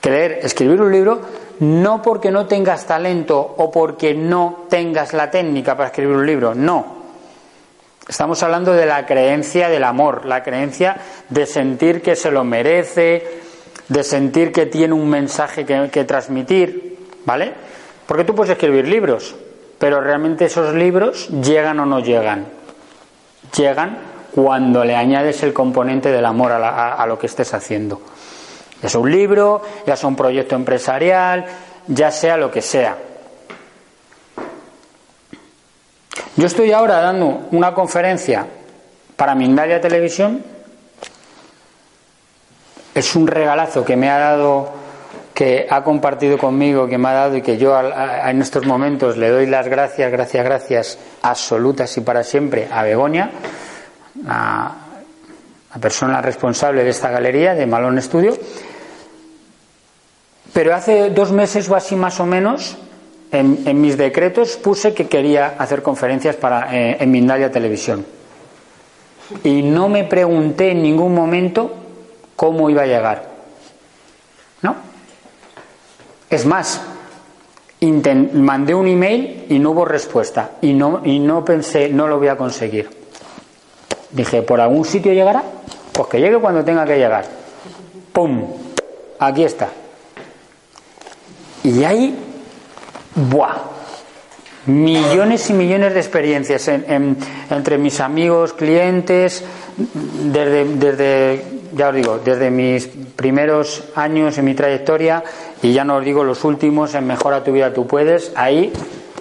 Speaker 2: creer, escribir un libro, no porque no tengas talento o porque no tengas la técnica para escribir un libro, no. Estamos hablando de la creencia del amor, la creencia de sentir que se lo merece, de sentir que tiene un mensaje que, transmitir, ¿vale? Porque tú puedes escribir libros, pero realmente esos libros llegan o no llegan. Llegan cuando le añades el componente del amor a, lo que estés haciendo. Ya sea un libro, ya sea un proyecto empresarial, ya sea lo que sea. Yo estoy ahora dando una conferencia para Mindalia Televisión es un regalazo que me ha dado, que ha compartido conmigo, que me ha dado y que yo en estos momentos le doy las gracias, gracias, gracias absolutas y para siempre a Begonia, la persona responsable de esta galería de Malón Estudio. Pero hace dos meses o así más o menos, en, mis decretos puse que quería hacer conferencias para, eh, en Mindalia Televisión. Y no me pregunté en ningún momento cómo iba a llegar. ¿No? Es más, mandé un email y no hubo respuesta. Y no, y no pensé, no lo voy a conseguir. Dije, ¿por algún sitio llegará? Pues que llegue cuando tenga que llegar. ¡Pum! Aquí está. Y ahí, ¡buah! Millones y millones de experiencias entre mis amigos, clientes, desde, desde ya os digo, desde mis primeros años en mi trayectoria y ya no os digo los últimos en Mejora tu vida tú puedes, ahí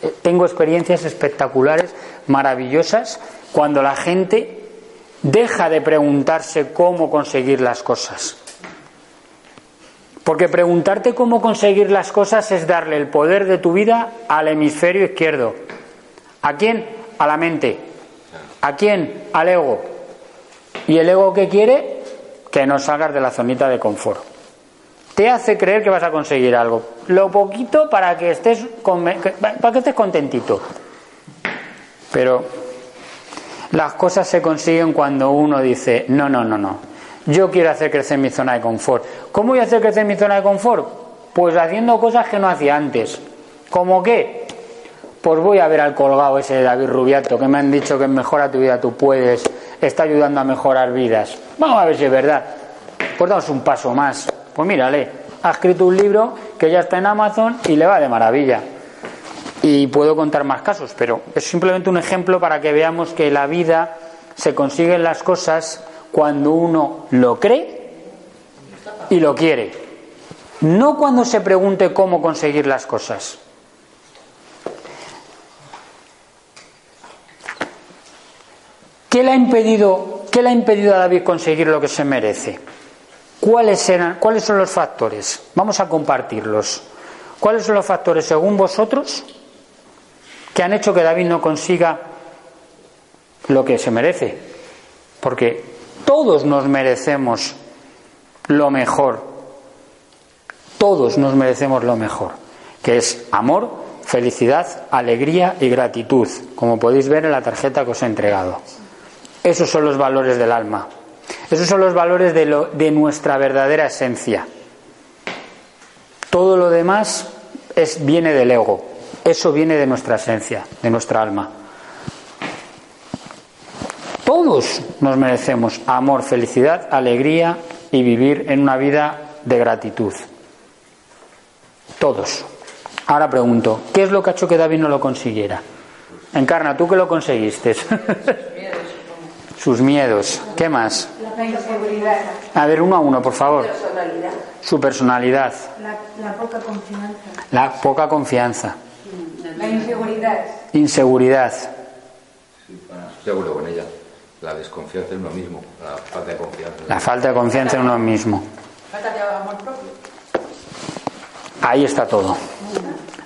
Speaker 2: eh, tengo experiencias espectaculares, maravillosas, cuando la gente deja de preguntarse cómo conseguir las cosas. Porque preguntarte cómo conseguir las cosas es darle el poder de tu vida al hemisferio izquierdo. ¿A quién? A la mente. ¿A quién? Al ego. ¿Y el ego qué quiere? que no salgas de la zonita de confort. Te hace creer que vas a conseguir algo. Lo poquito para que estés, para que estés contentito. Pero las cosas se consiguen cuando uno dice, no, no, no, no. Yo quiero hacer crecer mi zona de confort. ¿Cómo voy a hacer crecer mi zona de confort? Pues haciendo cosas que no hacía antes. ¿Cómo qué? Pues voy a ver al colgado ese de David Rubiato, que me han dicho que mejora tu vida, tú puedes, está ayudando a mejorar vidas. Vamos a ver si es verdad. Pues damos un paso más. Pues mírale, ha escrito un libro que ya está en Amazon y le va de maravilla. Y puedo contar más casos, pero es simplemente un ejemplo para que veamos que la vida se consiguen las cosas cuando uno lo cree y lo quiere. No cuando se pregunte cómo conseguir las cosas. ¿Qué le ha impedido, qué le ha impedido a David conseguir lo que se merece? ¿Cuáles, eran, ¿Cuáles son los factores? Vamos a compartirlos. ¿Cuáles son los factores, según vosotros, que han hecho que David no consiga lo que se merece? Porque todos nos merecemos lo mejor. Todos nos merecemos lo mejor, que es amor, felicidad, alegría y gratitud, como podéis ver en la tarjeta que os he entregado. Esos son los valores del alma. Esos son los valores de, lo, de nuestra verdadera esencia. Todo lo demás es, viene del ego. Eso viene de nuestra esencia, de nuestra alma. Todos nos merecemos amor, felicidad, alegría y vivir en una vida de gratitud. Todos. Ahora pregunto, ¿qué es lo que ha hecho que David no lo consiguiera? Encarna, ¿tú qué lo conseguiste? sus miedos. <laughs> ¿Qué más?
Speaker 3: La inseguridad.
Speaker 2: A ver, uno a uno, por favor.
Speaker 3: Personalidad.
Speaker 2: Su personalidad.
Speaker 3: La, poca confianza.
Speaker 2: La poca confianza.
Speaker 3: La inseguridad.
Speaker 2: Inseguridad.
Speaker 4: Seguro con ella. La desconfianza en uno mismo. La falta de confianza.
Speaker 2: La falta de confianza en uno mismo.
Speaker 5: Falta de amor propio.
Speaker 2: Ahí está todo.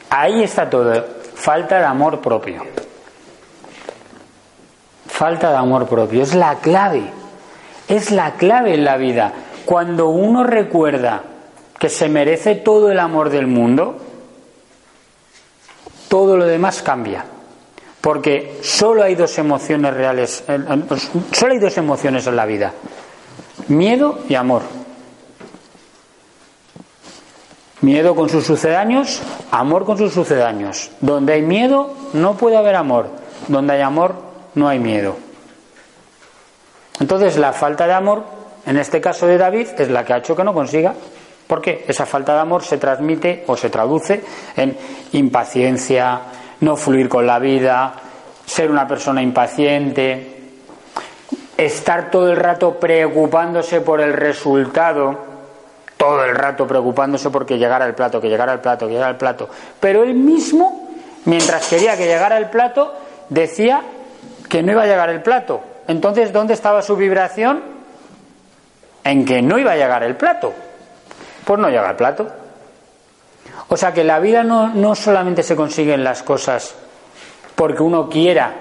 Speaker 2: Ahí está todo. Falta de amor propio falta de amor propio. Es la clave. Es la clave en la vida. Cuando uno recuerda que se merece todo el amor del mundo, todo lo demás cambia. Porque solo hay dos emociones reales, solo hay dos emociones en la vida. Miedo y amor. Miedo con sus sucedáneos, amor con sus sucedáneos. Donde hay miedo no puede haber amor. Donde hay amor no hay miedo. Entonces la falta de amor, en este caso de David, es la que ha hecho que no consiga. Porque esa falta de amor se transmite o se traduce en impaciencia, no fluir con la vida, ser una persona impaciente, estar todo el rato preocupándose por el resultado todo el rato preocupándose porque llegara el plato, que llegara el plato, que llegara el plato. Pero él mismo, mientras quería que llegara el plato, decía que no iba a llegar el plato. Entonces, ¿dónde estaba su vibración? En que no iba a llegar el plato. Pues no llega el plato. O sea que la vida no, no solamente se consiguen las cosas porque uno quiera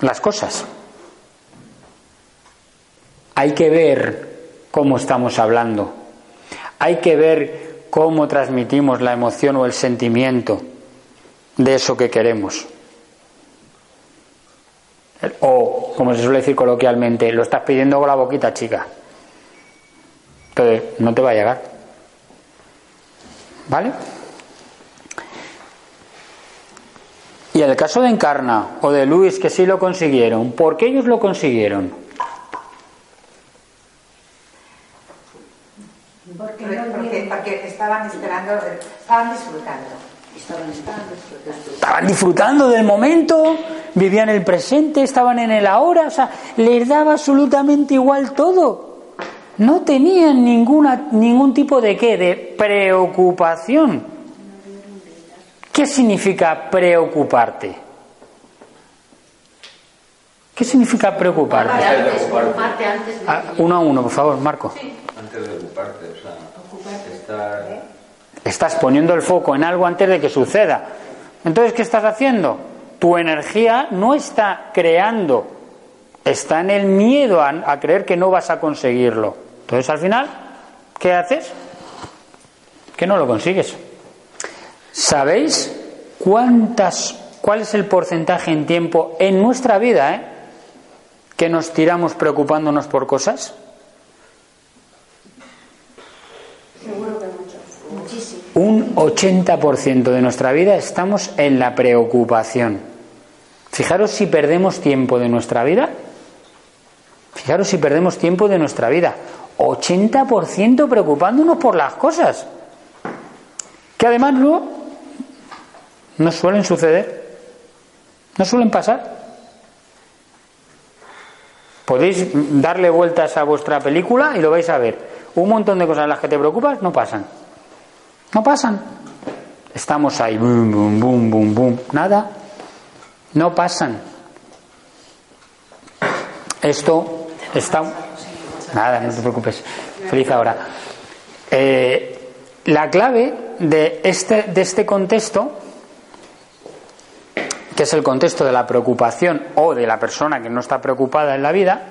Speaker 2: las cosas. Hay que ver cómo estamos hablando. Hay que ver cómo transmitimos la emoción o el sentimiento de eso que queremos. O, como se suele decir coloquialmente, lo estás pidiendo con la boquita chica. Entonces, no te va a llegar. ¿Vale? Y en el caso de Encarna o de Luis, que sí lo consiguieron, ¿por qué ellos lo consiguieron?
Speaker 6: porque, estaban esperando, estaban disfrutando.
Speaker 2: Estaban disfrutando. del momento, vivían el presente, estaban en el ahora, o sea, les daba absolutamente igual todo. No tenían ninguna, ningún tipo de qué, de preocupación. ¿Qué significa preocuparte? ¿Qué significa preocuparte? Ah, uno a uno, por favor, Marco.
Speaker 7: Antes de ocuparte, o sea,
Speaker 2: Estás poniendo el foco en algo antes de que suceda. Entonces, ¿qué estás haciendo? Tu energía no está creando, está en el miedo a, creer que no vas a conseguirlo. Entonces, al final, ¿qué haces? Que no lo consigues. ¿Sabéis cuántas, cuál es el porcentaje en tiempo en nuestra vida eh, que nos tiramos preocupándonos por cosas? un 80% de nuestra vida estamos en la preocupación. Fijaros si perdemos tiempo de nuestra vida. Fijaros si perdemos tiempo de nuestra vida. 80% preocupándonos por las cosas. Que además no, no suelen suceder. No suelen pasar. Podéis darle vueltas a vuestra película y lo vais a ver. Un montón de cosas en las que te preocupas no pasan. No pasan. Estamos ahí, boom, boom, boom, boom, boom. Nada. No pasan. Esto está. Nada, no te preocupes. Feliz ahora. Eh, la clave de este, de este contexto, que es el contexto de la preocupación o de la persona que no está preocupada en la vida,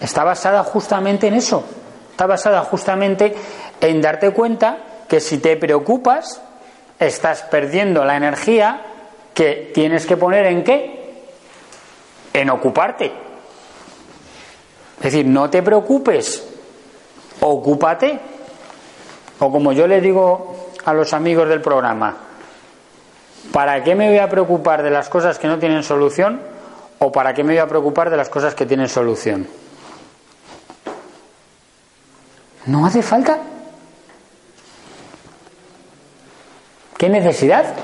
Speaker 2: está basada justamente en eso. Está basada justamente en darte cuenta que si te preocupas, estás perdiendo la energía que tienes que poner en qué? En ocuparte. Es decir, no te preocupes, ocúpate. O como yo le digo a los amigos del programa, ¿para qué me voy a preocupar de las cosas que no tienen solución? ¿O para qué me voy a preocupar de las cosas que tienen solución? No hace falta. ¿Qué necesidad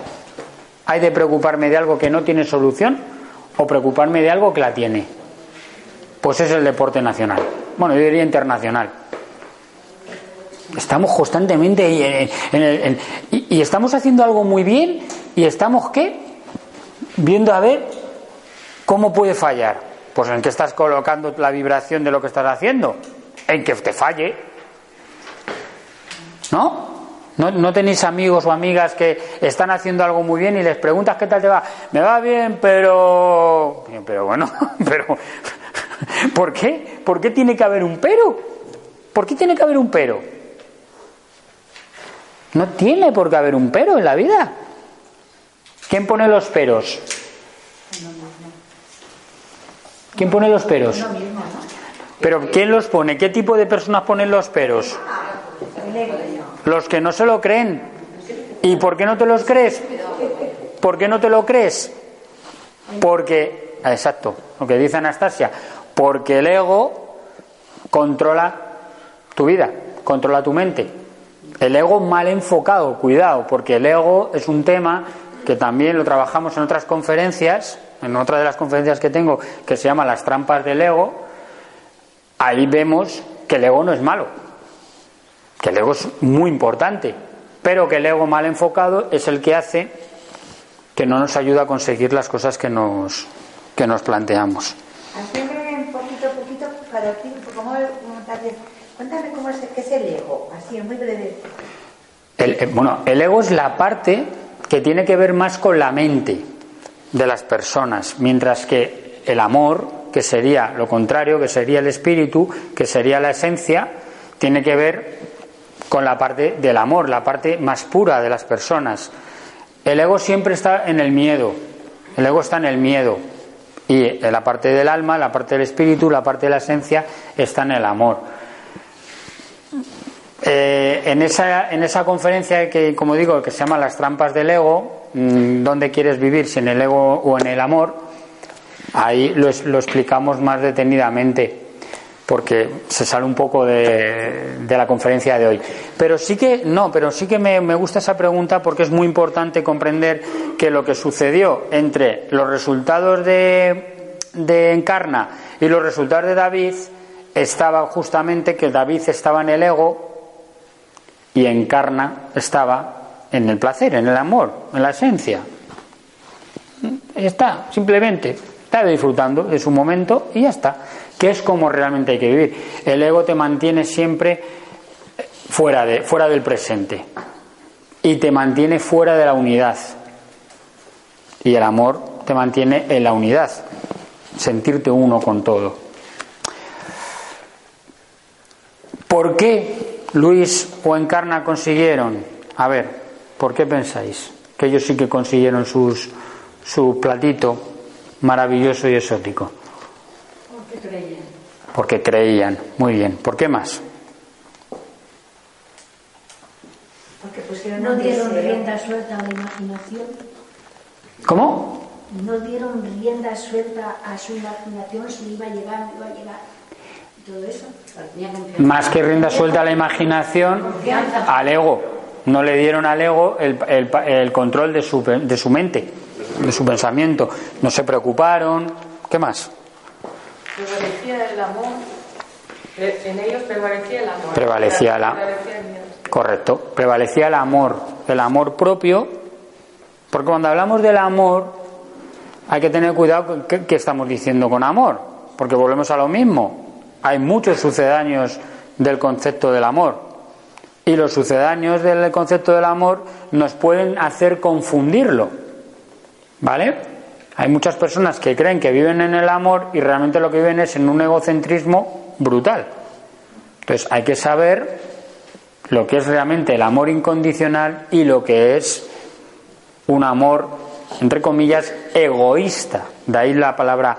Speaker 2: hay de preocuparme de algo que no tiene solución o preocuparme de algo que la tiene? Pues es el deporte nacional. Bueno, yo diría internacional. Estamos constantemente en, el, y, estamos haciendo algo muy bien y estamos qué? Viendo a ver cómo puede fallar. Pues en que estás colocando la vibración de lo que estás haciendo. En que te falle. ¿No? ¿No, ¿No, tenéis amigos o amigas que están haciendo algo muy bien y les preguntas qué tal te va? Me va bien, pero... Pero bueno, <laughs> pero... <laughs> ¿Por qué? ¿Por qué tiene que haber un pero? ¿Por qué tiene que haber un pero? No tiene por qué haber un pero en la vida. ¿Quién pone los peros? ¿Quién pone los peros? Pero ¿quién los pone? ¿Qué tipo de personas ponen los peros? Los que no se lo creen. ¿Y por qué no te los crees? ¿Por qué no te lo crees? Porque, exacto, lo que dice Anastasia, porque el ego controla tu vida, controla tu mente. El ego mal enfocado, cuidado, porque el ego es un tema que también lo trabajamos en otras conferencias, en otra de las conferencias que tengo, que se llama Las trampas del ego, ahí vemos que el ego no es malo, que el ego es muy importante, pero que el ego mal enfocado es el que hace que no nos ayuda a conseguir las cosas que nos, que nos planteamos.
Speaker 6: ¿Cómo, cuéntame cómo es, qué es el ego, así, muy breve.
Speaker 2: Eh, bueno, el ego es la parte que tiene que ver más con la mente de las personas, mientras que el amor, que sería lo contrario, que sería el espíritu, que sería la esencia, tiene que ver con la parte del amor, la parte más pura de las personas. El ego siempre está en el miedo, el ego está en el miedo, y la parte del alma, la parte del espíritu, la parte de la esencia está en el amor. Eh, en, esa, en esa conferencia que, como digo, que se llama Las trampas del ego, mm, ¿dónde quieres vivir? Si en el ego o en el amor, ahí lo, lo explicamos más detenidamente porque se sale un poco de, la conferencia de hoy. Pero sí que, no, pero sí que me, me, gusta esa pregunta porque es muy importante comprender que lo que sucedió entre los resultados de, de Encarna y los resultados de David estaba justamente que David estaba en el ego y Encarna estaba en el placer, en el amor, en la esencia. Está, simplemente, está disfrutando de su momento y ya está que es como realmente hay que vivir. El ego te mantiene siempre fuera, de, fuera del presente y te mantiene fuera de la unidad. Y el amor te mantiene en la unidad, sentirte uno con todo. ¿Por qué Luis o Encarna consiguieron? A ver, ¿por qué pensáis? Que ellos sí que consiguieron su platito maravilloso y exótico. Porque creían. Muy bien. ¿Por qué más?
Speaker 3: Porque no dieron rienda suelta a la imaginación.
Speaker 2: ¿Cómo?
Speaker 3: No dieron rienda suelta a su imaginación si iba a llegar, iba a llegar. Todo eso.
Speaker 2: Más que rienda suelta a la imaginación, al ego. No le dieron al ego el, el, el control de su, de su mente, de su pensamiento. No se preocuparon. ¿Qué más?
Speaker 5: Prevalecía el amor. En ellos prevalecía el amor.
Speaker 2: Prevalecía la... Correcto. Prevalecía el amor. El amor propio. Porque cuando hablamos del amor, hay que tener cuidado con qué, qué estamos diciendo con amor. Porque volvemos a lo mismo. Hay muchos sucedáneos del concepto del amor. Y los sucedáneos del concepto del amor nos pueden hacer confundirlo. ¿Vale? Hay muchas personas que creen que viven en el amor y realmente lo que viven es en un egocentrismo brutal. Entonces hay que saber lo que es realmente el amor incondicional y lo que es un amor, entre comillas, egoísta. De ahí la palabra,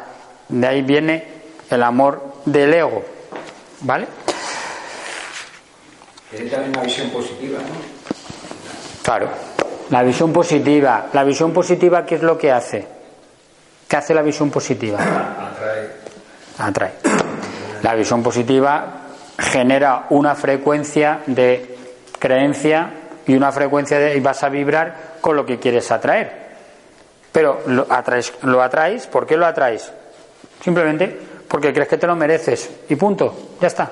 Speaker 2: de ahí viene el amor del ego. ¿Vale?
Speaker 4: Tiene también una visión positiva, ¿no?
Speaker 2: Claro, la visión positiva. La visión positiva, ¿qué es lo que hace? ¿Qué hace la visión positiva?
Speaker 7: Atrae.
Speaker 2: Atrae. La visión positiva genera una frecuencia de creencia y una frecuencia de y vas a vibrar con lo que quieres atraer. Pero lo atraes, lo atraes, ¿por qué lo atraes? Simplemente porque crees que te lo mereces y punto, ya está.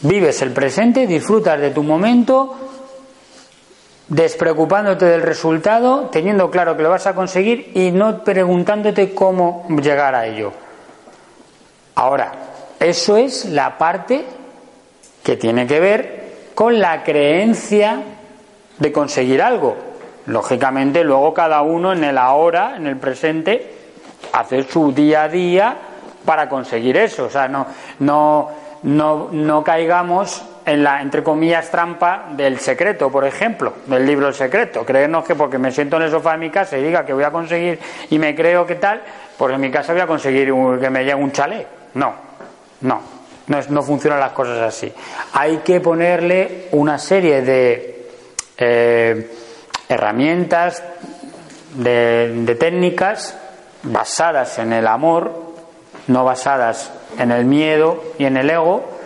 Speaker 2: Vives el presente, disfrutas de tu momento, despreocupándote del resultado, teniendo claro que lo vas a conseguir y no preguntándote cómo llegar a ello. Ahora, eso es la parte que tiene que ver con la creencia de conseguir algo. Lógicamente, luego cada uno en el ahora, en el presente, hace su día a día para conseguir eso. O sea, no, no, no, no caigamos en la, entre comillas, trampa del secreto, por ejemplo, del libro El secreto. Creernos que porque me siento en el sofá de mi casa y diga que voy a conseguir y me creo que tal, pues en mi casa voy a conseguir que me llegue un chalet. No, no, no, no funcionan las cosas así. Hay que ponerle una serie de eh, herramientas, de técnicas basadas en el amor, no basadas en el miedo y en el ego,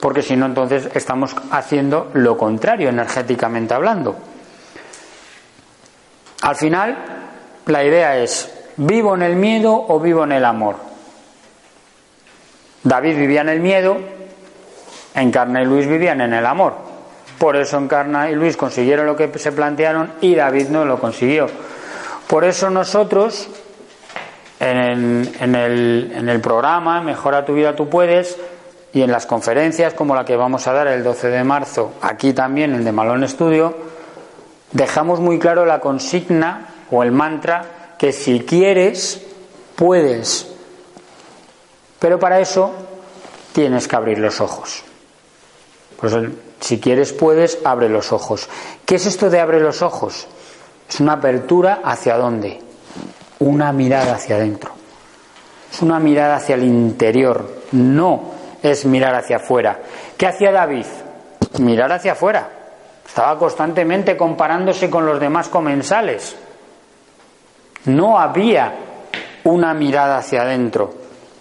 Speaker 2: porque si no entonces estamos haciendo lo contrario energéticamente hablando. Al final, la idea es, ¿vivo en el miedo o vivo en el amor? David vivía en el miedo, Encarna y Luis vivían en el amor. Por eso Encarna y Luis consiguieron lo que se plantearon y David no lo consiguió. Por eso nosotros, en, en, el, en el programa Mejora tu vida, tú puedes, y en las conferencias como la que vamos a dar el 12 de marzo, aquí también en de Malón Estudio, dejamos muy claro la consigna o el mantra que si quieres, puedes. Pero para eso tienes que abrir los ojos. Si quieres, puedes, abre los ojos. ¿Qué es esto de abre los ojos? Es una apertura hacia dónde? Una mirada hacia adentro. Es una mirada hacia el interior, no es mirar hacia afuera. ¿Qué hacía David? Mirar hacia afuera. Estaba constantemente comparándose con los demás comensales. No había una mirada hacia adentro.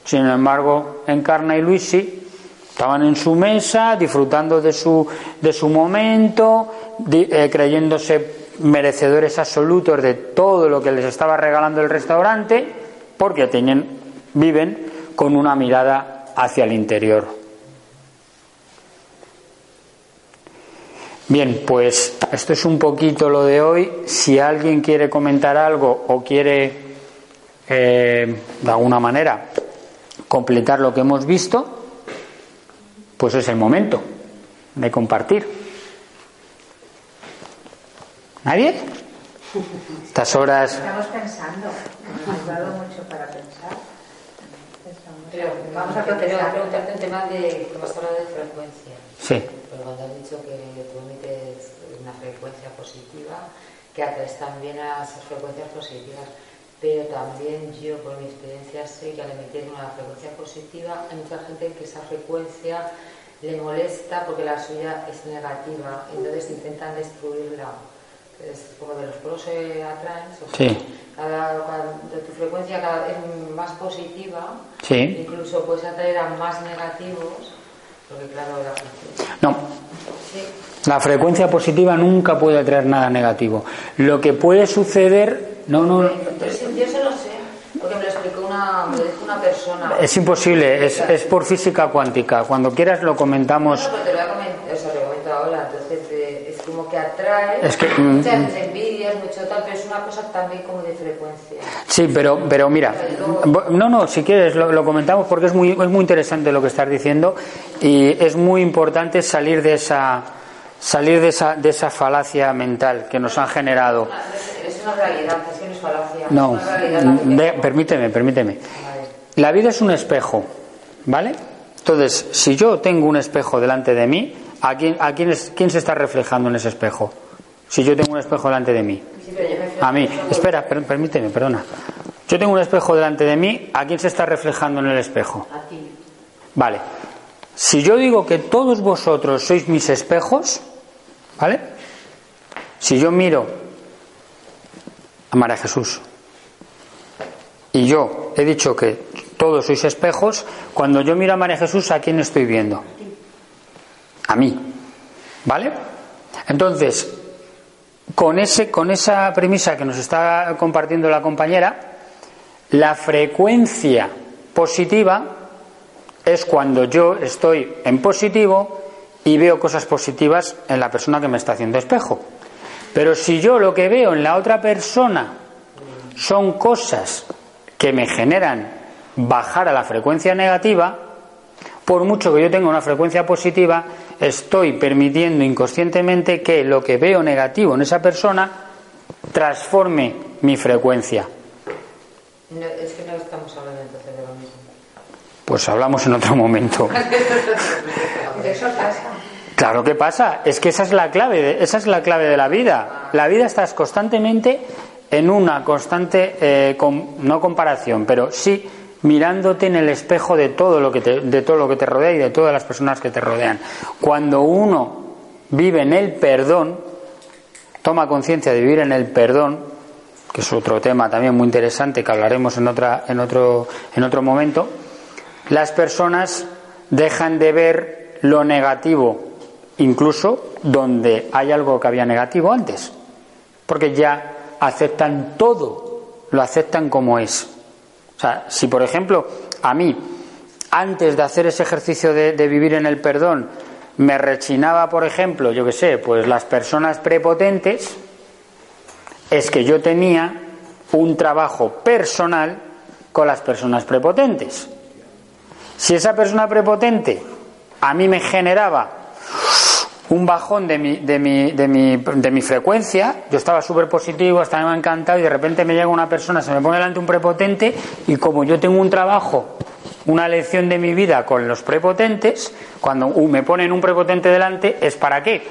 Speaker 2: Sin embargo, Encarna y Luis. Estaban en su mesa, disfrutando de su, de su momento, eh, creyéndose merecedores absolutos de todo lo que les estaba regalando el restaurante, porque tienen, viven con una mirada hacia el interior. Bien, pues esto es un poquito lo de hoy. Si alguien quiere comentar algo o quiere, eh, de alguna manera, completar lo que hemos visto, pues es el momento de compartir. ¿Nadie? Estas horas.
Speaker 6: Estamos pensando. Nos ha mucho para pensar.
Speaker 8: Pero vamos a preguntarte un tema de, como has hablado de frecuencia.
Speaker 2: Sí.
Speaker 8: Porque cuando has dicho que tú emites una frecuencia positiva, que atraes también a esas frecuencias positivas. Pero también yo, por mi experiencia, sé que al emitir una frecuencia positiva, hay mucha gente que esa frecuencia le molesta porque la suya es negativa, entonces intentan destruirla es como de los polos se atraen,
Speaker 2: sí.
Speaker 8: cada, cuando tu frecuencia cada es más positiva,
Speaker 2: sí.
Speaker 8: incluso puedes atraer a más negativos, porque claro, la
Speaker 2: No. Sí. La frecuencia positiva nunca puede atraer nada negativo. Lo que puede suceder, no, no.
Speaker 8: Yo, yo se lo sé, porque me lo explicó una, me dijo una persona.
Speaker 2: Es imposible, es, es por física cuántica. Cuando quieras lo comentamos.
Speaker 8: No, no, te lo voy a comentar, o sea, lo comento ahora, entonces que atrae
Speaker 2: es que,
Speaker 8: muchas mm, envidias, mucho tal, pero es una cosa también como de frecuencia.
Speaker 2: Sí, pero, pero mira, no, no, si quieres lo, lo, comentamos porque es muy, es muy interesante lo que estás diciendo y es muy importante salir de esa salir de esa, de esa falacia mental que nos han generado.
Speaker 8: Es una realidad, es que no es falacia.
Speaker 2: No,
Speaker 8: es una realidad
Speaker 2: de, permíteme, permíteme. La vida es un espejo, ¿vale? Entonces, si yo tengo un espejo delante de mí, ¿A quién, a quién, es, quién se está reflejando en ese espejo? Si yo tengo un espejo delante de mí. A mí. Espera, per, permíteme, perdona. Yo tengo un espejo delante de mí, ¿a quién se está reflejando en el espejo?
Speaker 8: A ti.
Speaker 2: Vale. Si yo digo que todos vosotros sois mis espejos, ¿vale? Si yo miro a María Jesús y yo he dicho que todos sois espejos, cuando yo miro a María Jesús, ¿a quién estoy viendo? A mí. ¿Vale? Entonces, con, ese, con esa premisa que nos está compartiendo la compañera, la frecuencia positiva es cuando yo estoy en positivo y veo cosas positivas en la persona que me está haciendo espejo. Pero si yo lo que veo en la otra persona son cosas que me generan bajar a la frecuencia negativa, por mucho que yo tenga una frecuencia positiva, estoy permitiendo inconscientemente que lo que veo negativo en esa persona transforme mi frecuencia.
Speaker 8: No, es que no estamos hablando entonces de lo mismo.
Speaker 2: Pues hablamos en otro momento. <laughs>
Speaker 6: Eso pasa.
Speaker 2: Claro que pasa, es que esa es la clave, de- esa es la clave de la vida. La vida estás constantemente en una constante, eh, no comparación, pero sí mirándote en el espejo de todo lo que te, de todo lo que te rodea y de todas las personas que te rodean. Cuando uno vive en el perdón, toma conciencia de vivir en el perdón, que es otro tema también muy interesante que hablaremos en otra, en otro, en otro momento, las personas dejan de ver lo negativo, incluso donde hay algo que había negativo antes, porque ya aceptan todo, lo aceptan como es. O sea, si por ejemplo a mí, antes de hacer ese ejercicio de, vivir en el perdón, me rechinaba, por ejemplo, yo que sé, pues las personas prepotentes, es que yo tenía un trabajo personal con las personas prepotentes. Si esa persona prepotente a mí me generaba un bajón de mi, de mi, de mi, de mi frecuencia, yo estaba súper positivo, estaba me ha encantado y de repente me llega una persona, se me pone delante un prepotente y como yo tengo un trabajo, una lección de mi vida con los prepotentes, cuando me ponen un prepotente delante, ¿es para qué?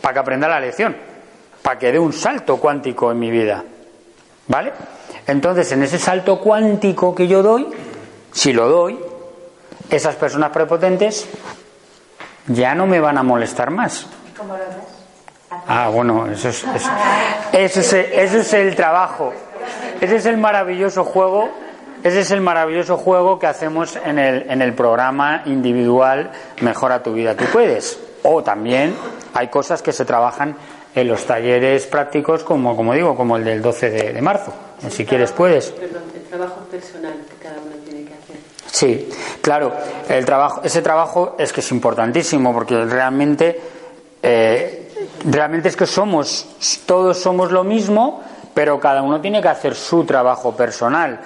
Speaker 2: Para que aprenda la lección, para que dé un salto cuántico en mi vida. ¿Vale? Entonces, en ese salto cuántico que yo doy, si lo doy, esas personas prepotentes ya no me van a molestar más. Ah, bueno, eso es, eso, ese es, ese es el trabajo. Ese es el maravilloso juego. Ese es el maravilloso juego que hacemos en el, en el programa individual Mejora tu vida, tú puedes. O también hay cosas que se trabajan en los talleres prácticos, como, como digo, como el del 12 de, marzo. Si quieres, puedes.
Speaker 9: Perdón, el trabajo personal que cada uno.
Speaker 2: Sí, claro, el trabajo, ese trabajo es que es importantísimo porque realmente, eh, realmente es que somos, todos somos lo mismo, pero cada uno tiene que hacer su trabajo personal.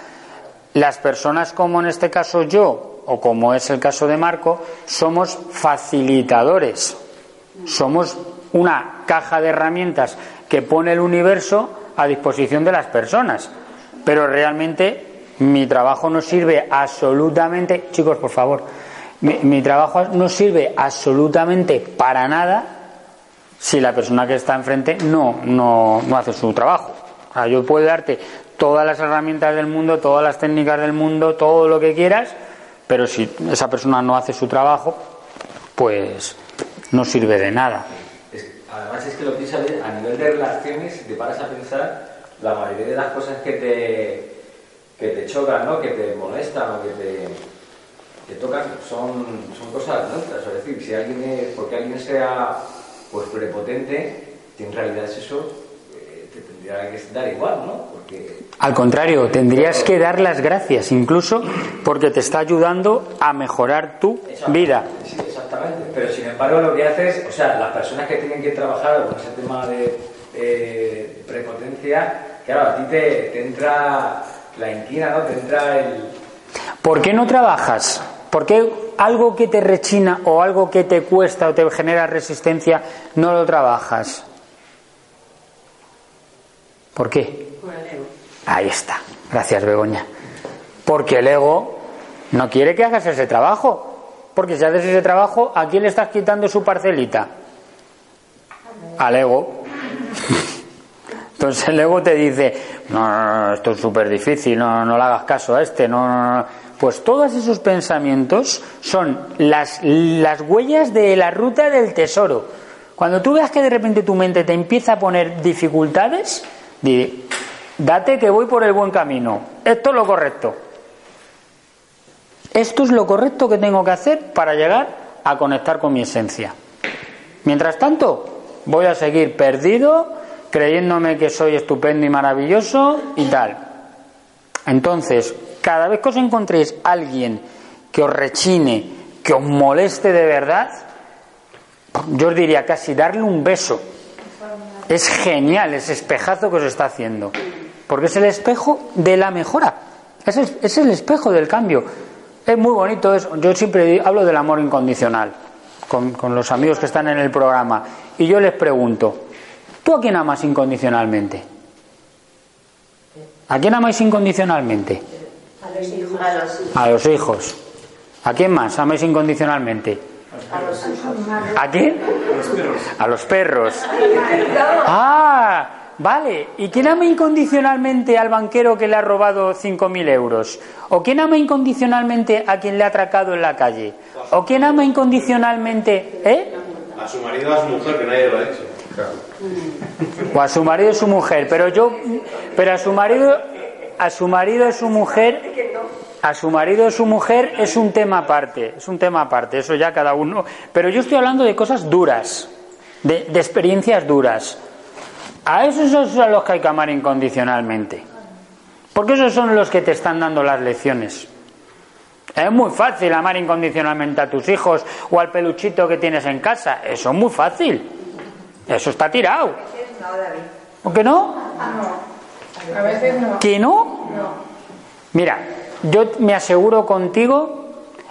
Speaker 2: Las personas como en este caso yo, o como es el caso de Marco, somos facilitadores, somos una caja de herramientas que pone el universo a disposición de las personas, pero realmente mi trabajo no sirve absolutamente, chicos, por favor, mi, mi trabajo no sirve absolutamente para nada si la persona que está enfrente no, no, no hace su trabajo. Yo puedo darte todas las herramientas del mundo, todas las técnicas del mundo, todo lo que quieras, pero si esa persona no hace su trabajo, pues no sirve de nada.
Speaker 10: Además es que lo piensas a nivel de relaciones, te paras a pensar, la mayoría de las cosas que te, que te chocan, ¿no? que te molestan o que te, te tocan, son, son cosas nuestras. Es decir, si alguien es, porque alguien sea pues prepotente, que en realidad es eso, eh, te tendría que dar igual, ¿no? Porque
Speaker 2: Al contrario, tendrías que dar las gracias, incluso porque te está ayudando a mejorar tu vida.
Speaker 10: Sí, exactamente. Pero sin embargo, lo que haces, o sea, las personas que tienen que trabajar con ese tema de eh, prepotencia, claro, a ti te, te entra la inquina, ¿no? Te entra el.
Speaker 2: ¿Por qué no trabajas? ¿Por qué algo que te rechina o algo que te cuesta o te genera resistencia no lo trabajas? ¿Por qué?
Speaker 9: Por el ego.
Speaker 2: Ahí está. Gracias, Begoña. Porque el ego no quiere que hagas ese trabajo. Porque si haces ese trabajo, ¿a quién le estás quitando su parcelita? Al ego. <laughs> Entonces <laughs> el ego te dice, no, no, no, esto es súper difícil, no, no le hagas caso a este, no, no, no. Pues todos esos pensamientos son las, las huellas de la ruta del tesoro. Cuando tú veas que de repente tu mente te empieza a poner dificultades, di, date que voy por el buen camino. Esto es lo correcto. Esto es lo correcto que tengo que hacer para llegar a conectar con mi esencia. Mientras tanto, voy a seguir perdido, creyéndome que soy estupendo y maravilloso y tal. Entonces, cada vez que os encontréis alguien que os rechine, que os moleste de verdad, yo os diría casi darle un beso. Es genial ese espejazo que os está haciendo. Porque es el espejo de la mejora. Es el, es el espejo del cambio. Es muy bonito eso. Yo siempre hablo del amor incondicional. con, con los amigos que están en el programa y yo les pregunto, ¿tú a quién amas incondicionalmente? ¿A quién amáis incondicionalmente?
Speaker 3: A los hijos.
Speaker 2: A los hijos. ¿A quién más amáis incondicionalmente?
Speaker 3: A los hijos.
Speaker 2: ¿A quién? A los perros. Ah, vale. ¿Y quién ama incondicionalmente al banquero que le ha robado 5.000 euros? ¿O quién ama incondicionalmente a quien le ha atracado en la calle? ¿O quién ama incondicionalmente, eh?
Speaker 11: A su marido o a su mujer, que nadie lo ha hecho.
Speaker 2: O a su marido y su mujer. Pero yo, pero a su marido, a su marido y su mujer, a su marido y su mujer es un tema aparte, es un tema aparte, eso ya cada uno. Pero yo estoy hablando de cosas duras, de, experiencias duras. A esos son a los que hay que amar incondicionalmente. Porque esos son los que te están dando las lecciones. Es muy fácil amar incondicionalmente a tus hijos o al peluchito que tienes en casa. Eso es muy fácil. Eso está tirado.
Speaker 6: No, David.
Speaker 2: ¿O que no?
Speaker 5: A veces no.
Speaker 2: ¿Que no? Mira, yo me aseguro contigo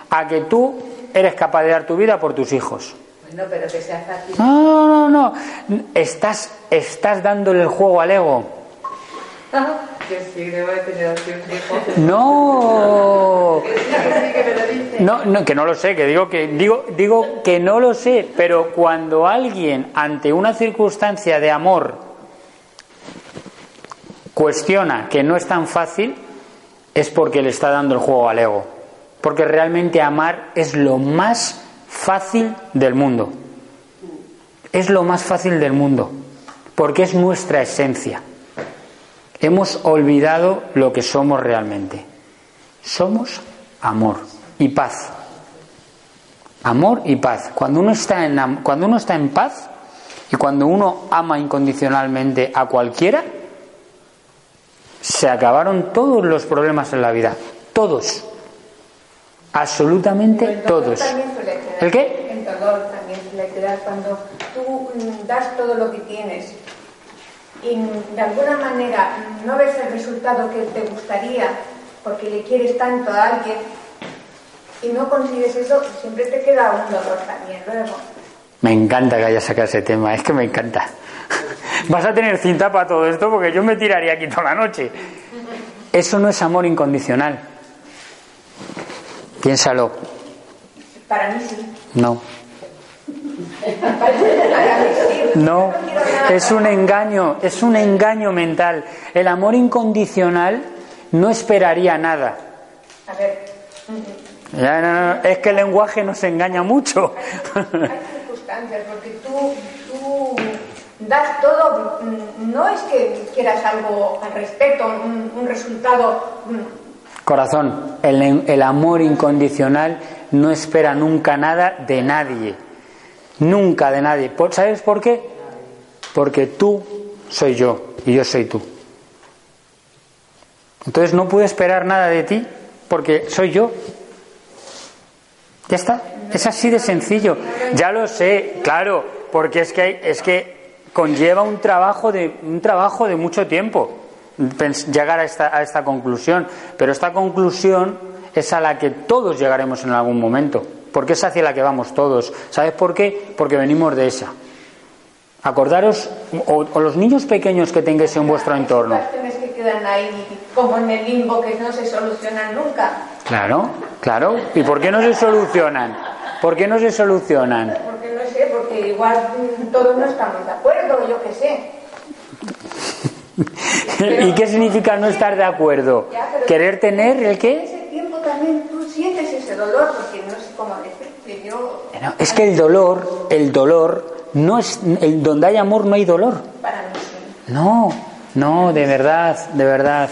Speaker 2: a que tú eres capaz de dar tu vida por tus hijos.
Speaker 6: Bueno, pero que sea fácil.
Speaker 2: No, no, no, no. Estás, estás dándole el juego al ego. <laughs>
Speaker 6: Que sí, debo de tener.
Speaker 2: No, no, que no lo sé, que digo que digo, digo que no lo sé, pero cuando alguien ante una circunstancia de amor cuestiona que no es tan fácil, es porque le está dando el juego al ego. Porque realmente amar es lo más fácil del mundo. Es lo más fácil del mundo, porque es nuestra esencia. Hemos olvidado lo que somos realmente. Somos amor y paz. Amor y paz. Cuando uno está en, cuando uno está en paz y cuando uno ama incondicionalmente a cualquiera, se acabaron todos los problemas en la vida. Todos. Absolutamente
Speaker 12: El
Speaker 2: todos.
Speaker 12: quedar.
Speaker 2: ¿El qué?
Speaker 12: El dolor también suele quedar cuando tú mm, das todo lo que tienes y de alguna manera no ves el resultado que te gustaría porque le quieres tanto a alguien y no consigues eso, siempre te queda un dolor también luego.
Speaker 2: Me encanta que haya sacado ese tema, es que me encanta. <laughs> Vas a tener cinta para todo esto porque yo me tiraría aquí toda la noche. Eso no es amor incondicional. Piénsalo.
Speaker 12: Para mí sí.
Speaker 2: No. No. Es un engaño, es un engaño mental. El amor incondicional no esperaría nada.
Speaker 12: A ver,
Speaker 2: Ya, no, no, es que el lenguaje nos engaña mucho.
Speaker 12: hay circunstancias porque tú, tú das todo, mm, no es que quieras algo al respecto, un, un resultado. mm,
Speaker 2: Corazón, el, el amor incondicional no espera nunca nada de nadie. Nunca de nadie. ¿Por- ¿Sabes por qué? Porque tú soy yo y yo soy tú. Entonces no puedo esperar nada de ti porque soy yo. Ya está. Es así de sencillo. Ya lo sé, claro, porque es que hay- es que conlleva un trabajo de un trabajo de mucho tiempo llegar a esta, a esta conclusión. Pero esta conclusión es a la que todos llegaremos en algún momento, porque es hacia la que vamos todos. ¿Sabes por qué? Porque venimos de esa. Acordaros, o, o los niños pequeños que tengáis en vuestro entorno.
Speaker 12: que quedan ahí como en el limbo que no se solucionan nunca.
Speaker 2: Claro, claro. ¿Y por qué no se solucionan? ¿Por qué no se solucionan?
Speaker 12: Porque no sé, porque igual todos no estamos de acuerdo, yo qué sé. <laughs>
Speaker 2: ¿Y qué significa no estar de acuerdo?
Speaker 12: Ya, pero-
Speaker 2: ¿Querer tener el qué?
Speaker 12: También tú sientes ese dolor, porque no sé cómo decirte. Yo,
Speaker 2: No, es que el dolor, el dolor, no es, el, donde hay amor no hay dolor.
Speaker 12: para mí sí.
Speaker 2: No, no, de verdad, de verdad,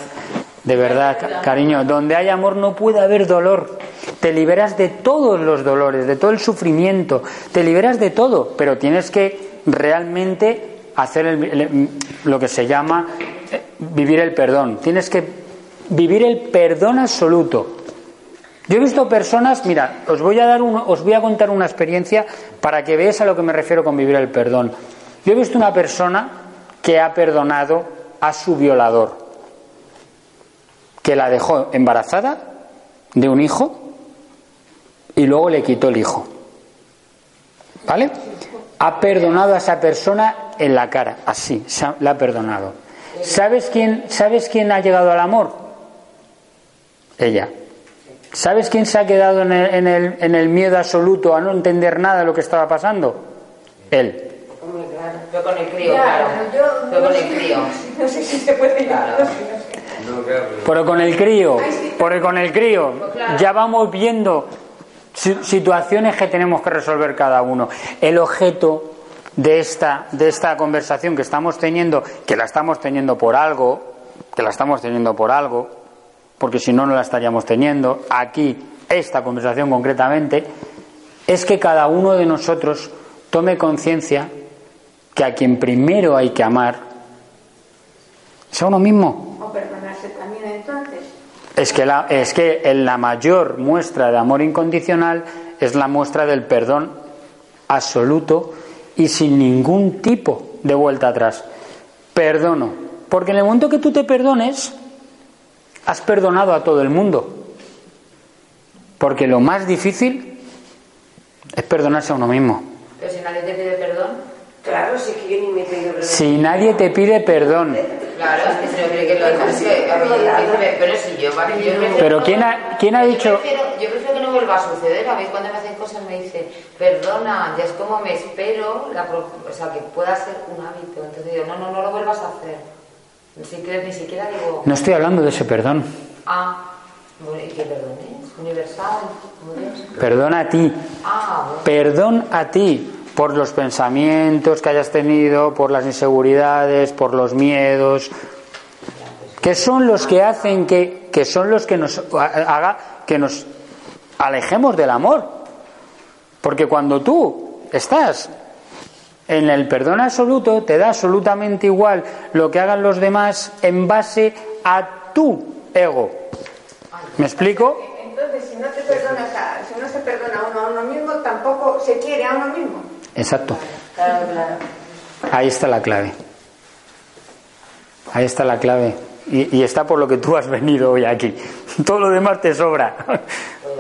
Speaker 2: de verdad, ca- cariño, donde hay amor no puede haber dolor. Te liberas de todos los dolores, de todo el sufrimiento, te liberas de todo, pero tienes que realmente hacer el- el- lo que se llama eh, vivir el perdón. Tienes que vivir el perdón absoluto. Yo he visto personas, mira, os voy a dar un- os voy a contar una experiencia para que veáis a lo que me refiero con vivir el perdón. Yo he visto una persona que ha perdonado a su violador, que la dejó embarazada de un hijo y luego le quitó el hijo. ¿Vale? Ha perdonado a esa persona en la cara, así, la ha perdonado. ¿Sabes quién, ¿Sabes quién ha llegado al amor? Ella. ¿Sabes quién se ha quedado en el, en, el, en el, miedo absoluto a no entender nada de lo que estaba pasando? Él.
Speaker 8: Yo con el crío, claro. Yo, con el crío.
Speaker 12: No sé si se puede llegar.
Speaker 2: Pero con el crío, porque con el crío ya vamos viendo situaciones que tenemos que resolver cada uno. El objeto de esta, de esta conversación que estamos teniendo, que la estamos teniendo por algo, que la estamos teniendo por algo, porque si no, no la estaríamos teniendo, aquí, esta conversación concretamente, es que cada uno de nosotros tome conciencia que a quien primero hay que amar es a uno mismo.
Speaker 12: O perdonarse también entonces.
Speaker 2: Es que, la, es que la mayor muestra de amor incondicional es la muestra del perdón absoluto y sin ningún tipo de vuelta atrás. Perdono. Porque en el momento que tú te perdones, has perdonado a todo el mundo. Porque lo más difícil es perdonarse a uno mismo.
Speaker 8: Pero si nadie te pide perdón.
Speaker 9: Claro, si que yo ni me pido perdón.
Speaker 2: Si nadie te pide perdón.
Speaker 8: Claro, es que que lo dejes, que a mí, pero si yo, vale, yo prefiero,
Speaker 2: Pero ¿quién ha, quién ha dicho?
Speaker 8: Yo prefiero, yo prefiero que no vuelva a suceder. A mí cuando me hacen cosas me dicen, perdona, ya es como me espero, la, o sea, que pueda ser un hábito. Entonces digo, no, no, no lo vuelvas a hacer. Ni siquiera, ni siquiera digo...
Speaker 2: No estoy hablando de ese perdón.
Speaker 8: Ah, ¿y qué perdón es? Universal,
Speaker 2: Perdona a ti.
Speaker 8: Ah, bueno.
Speaker 2: Perdón a ti por los pensamientos que hayas tenido, por las inseguridades, por los miedos, que son los que hacen que, que son los que nos haga que nos alejemos del amor. Porque cuando tú estás en el perdón absoluto, te da absolutamente igual lo que hagan los demás en base a tu ego. ¿Me explico?
Speaker 12: Entonces, si no te perdonas si no se perdona uno a uno mismo, tampoco se quiere a uno mismo.
Speaker 2: Exacto.
Speaker 8: Claro, claro.
Speaker 2: Ahí está la clave. Ahí está la clave. Y, y, está por lo que tú has venido hoy aquí. <laughs> Todo lo demás te sobra.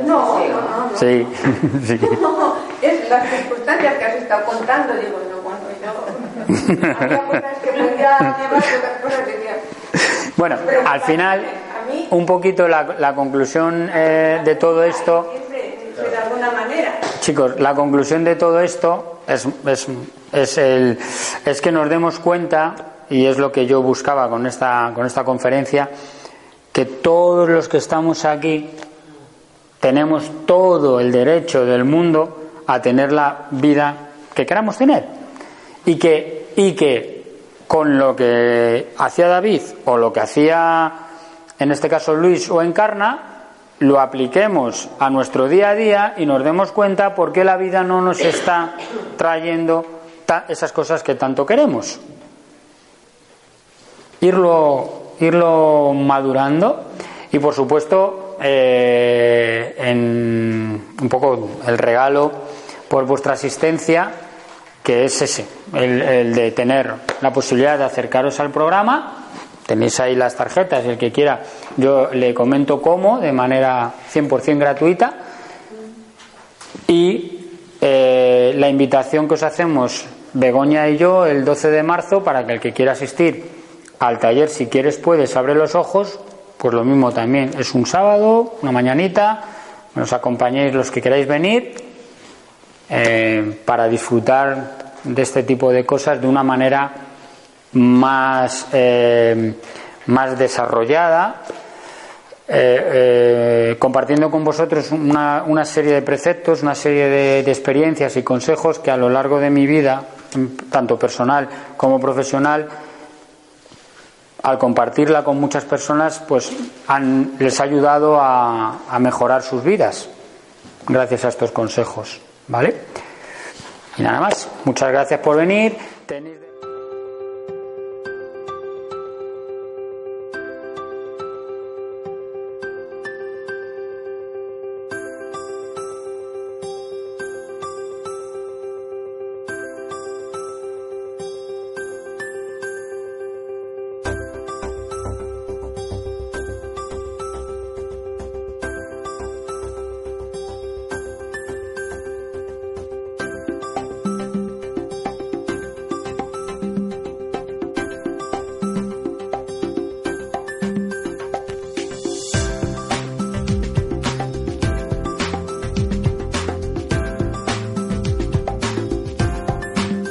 Speaker 12: No, no, no. no.
Speaker 2: Sí, <laughs> sí.
Speaker 12: No, es las circunstancias que has estado contando, digo, no, bueno, yo. Había cosas que podía llevar, otras cosas que
Speaker 2: Bueno, al final, un poquito la, la conclusión eh, de todo esto.
Speaker 12: De alguna manera.
Speaker 2: Chicos, la conclusión de todo esto es, es, es, el, es que nos demos cuenta, y es lo que yo buscaba con esta, con esta conferencia, que todos los que estamos aquí tenemos todo el derecho del mundo a tener la vida que queramos tener. Y que, y que con lo que hacía David o lo que hacía en este caso Luis o Encarna, lo apliquemos a nuestro día a día y nos demos cuenta por qué la vida no nos está trayendo esas cosas que tanto queremos. Irlo, irlo madurando y por supuesto eh, en un poco el regalo por vuestra asistencia que es ese, el, de tener la posibilidad de acercaros al programa Tenéis ahí las tarjetas, el que quiera, yo le comento cómo, de manera 100% gratuita. Y eh, la invitación que os hacemos, Begoña y yo, el 12 de marzo, para que el que quiera asistir al taller, si quieres, puedes, abre los ojos, pues lo mismo también. Es un sábado, una mañanita, nos acompañéis los que queráis venir eh, para disfrutar de este tipo de cosas de una manera más, eh, más desarrollada, eh, compartiendo con vosotros una, serie de preceptos, una serie de, experiencias y consejos que a lo largo de mi vida, tanto personal como profesional, al compartirla con muchas personas, pues han, les ha ayudado a, mejorar sus vidas, gracias a estos consejos. ¿Vale? Y nada más. Muchas gracias por venir. Tenéis...